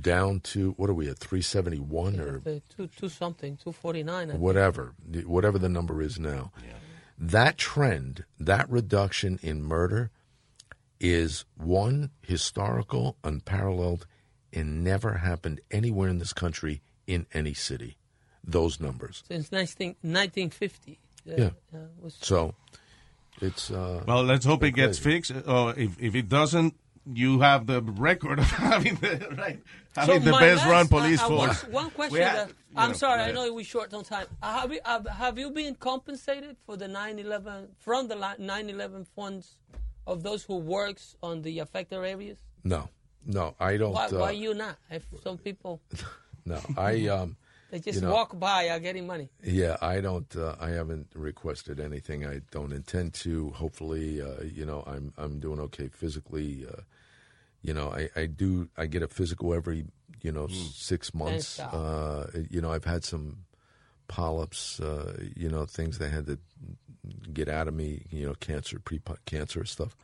down to, what are we at, 371 or Uh, two, two something, two forty nine. whatever, whatever the number is now. That trend, that reduction in murder, is one historical, unparalleled, and never happened anywhere in this country in any city. Those numbers. Since 19, 1950. Yeah. uh, was- So, it's uh, Well, let's hope it crazy. gets fixed. Uh, if, if it doesn't, you have the record of having the, right, having the best last- run police uh, uh, force. One, one question. We have- that- I'm know, sorry, go I know we're short on time. Uh, have, you, uh, have you been compensated for the 9/11 from the li- 9/11 funds of those who works on the affected areas? no, no, I don't. Why, uh, why you not? If some people No, I. Um, they just you know, walk by are getting money. Yeah, I don't. Uh, I haven't requested anything. I don't intend to. Hopefully, uh, you know, I'm I'm doing okay physically. Uh, you know, I, I do. I get a physical every you know six months. Uh, you know, I've had some polyps. Uh, you know, things they had to get out of me. You know, cancer, pre-cancer stuff.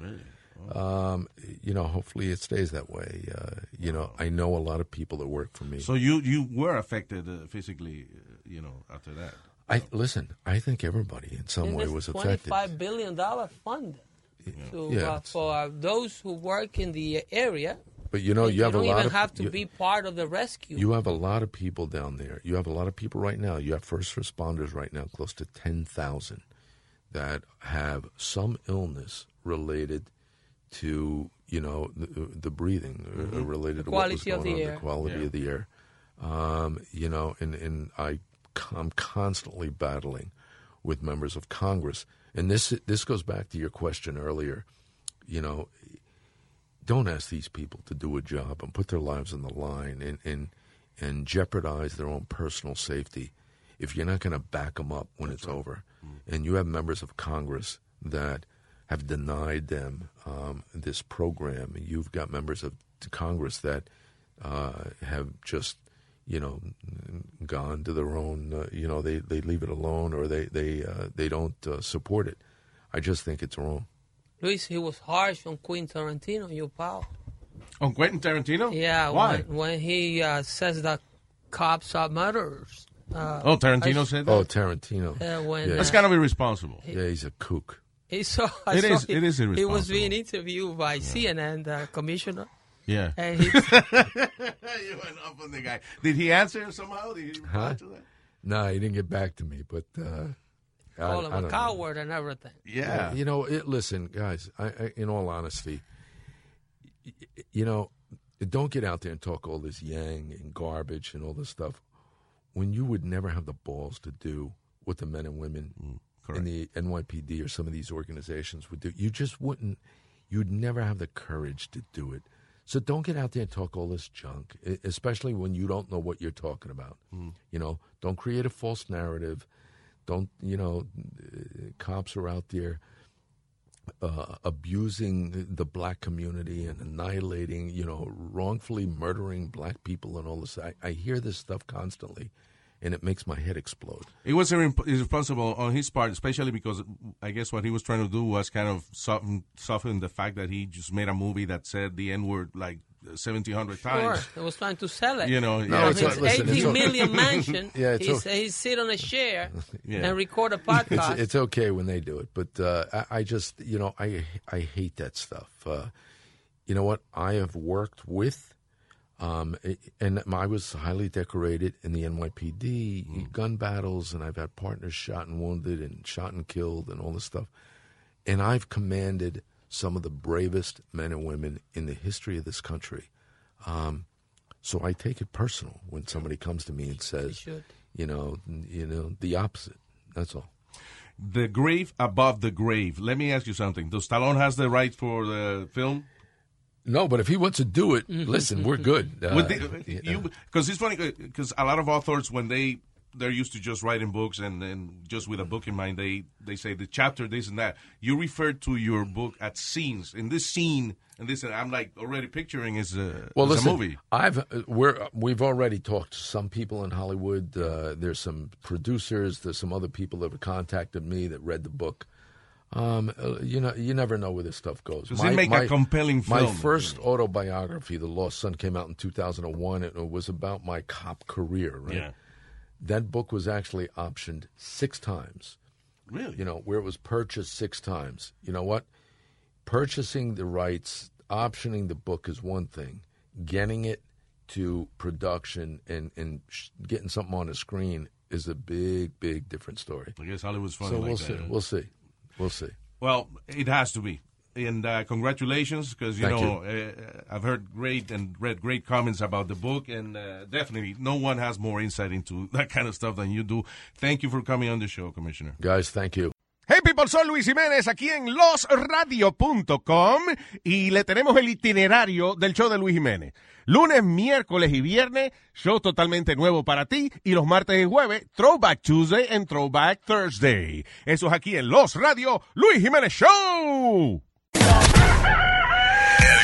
Um, you know, hopefully it stays that way. Uh, you know, I know a lot of people that work for me. So you you were affected uh, physically, uh, you know, after that. I listen. I think everybody in some And way this was affected. Twenty-five billion dollar fund to, Yeah, uh, for uh, those who work in the area. But you know, And you have a lot even of have to you, be part of the rescue. you have a lot of people down there. You have a lot of people right now. You have first responders right now, close to ten thousand, that have some illness related to you know the, the breathing, uh, Mhm. related The to what was quality of going the on, air. the quality Yeah. of the air. Um, you know, and and I I'm constantly battling with members of Congress, and this this goes back to your question earlier. You know, don't ask these people to do a job and put their lives on the line and and, and jeopardize their own personal safety if you're not going to back them up when it's over. And you have members of Congress that have denied them um, this program. You've got members of Congress that uh, have just, you know, gone to their own. Uh, you know, they, they leave it alone or they they uh, they don't uh, support it. I just think it's wrong. Luis, he was harsh on Quentin Tarantino, your pal. On Quentin Tarantino? Yeah, Why? When, when he uh, says that cops are murderers. Uh, Oh, Tarantino I- said that? Oh, Tarantino. Yeah, when, Yeah. That's uh, kind of irresponsible. Yeah, he's a kook. He saw, I It saw is- he, it is He was being interviewed by CNN, the commissioner. Yeah. And he, you went up on the guy. Did he answer somehow? Did he reply Huh? to that? No, he didn't get back to me, but uh, I, call him I a don't know. coward and everything. Yeah. You know, it, listen, guys. I, I, in all honesty, y- y- you know, don't get out there and talk all this yang and garbage and all this stuff when you would never have the balls to do what the men and women Mm, in the NYPD or some of these organizations would do. You just wouldn't. You'd never have the courage to do it. So don't get out there and talk all this junk, especially when you don't know what you're talking about. Mm. You know, don't create a false narrative. Don't you know? Cops are out there uh, abusing the black community and annihilating, you know, wrongfully murdering black people and all this. I, I hear this stuff constantly, and it makes my head explode. It was irre- irresponsible on his part, especially because I guess what he was trying to do was kind of soften, soften the fact that he just made a movie that said the N word like 1,700 Sure, times. he was trying to sell it. You know, From yeah, his it's- listen, it's 18 o- million mansion. Yeah, it's he's, o- he's sit on a chair Yeah. and record a podcast. It's, it's okay when they do it, but uh, I, I just, you know, I I hate that stuff. Uh, you know what? I have worked with Um, and I was highly decorated in the NYPD gun battles, and I've had partners shot and wounded, and shot and killed, and all this stuff. And I've commanded some of the bravest men and women in the history of this country. Um, so I take it personal when somebody comes to me and says, you know, you know, the opposite. That's all. The grave above the grave. Let me ask you something. Does Stallone has the rights for the film? No, but if he wants to do it, listen, we're good. Uh, Because it's funny because a lot of authors when they they're used to just writing books and, and just with a book in mind they they say the chapter this and that. You refer to your book at scenes. In this scene and this and I'm like already picturing is a, well, is listen, a movie. I've uh, we're we've already talked to some people in Hollywood. Uh, there's some producers. There's some other people that have contacted me that read the book. Um, uh, you know, you never know where this stuff goes. Does it make a compelling film? My first autobiography, The Lost Son, came out in 2001. It was about my cop career. Right. Yeah. That book was actually optioned six times. Really? You know, where it was purchased six times. You know what? Purchasing the rights, optioning the book is one thing. Getting it to production and, and sh- getting something on the screen is a big, big different story. I guess Hollywood's funny So like we'll that, see. huh? We'll see. We'll see. Well, it has to be. And uh, congratulations, because you Thank know Uh, I've heard great and read great comments about the book, and uh, definitely no one has more insight into that kind of stuff than you do. Thank you for coming on the show, Commissioner. Guys, thank you. Hey people, soy Luis Jiménez aquí en losradio.com y le tenemos el itinerario del show de Luis Jiménez. Lunes, miércoles y viernes, show totalmente nuevo para ti. Y los martes y jueves, Throwback Tuesday and Throwback Thursday. Eso es aquí en Los Radio, Luis Jiménez Show.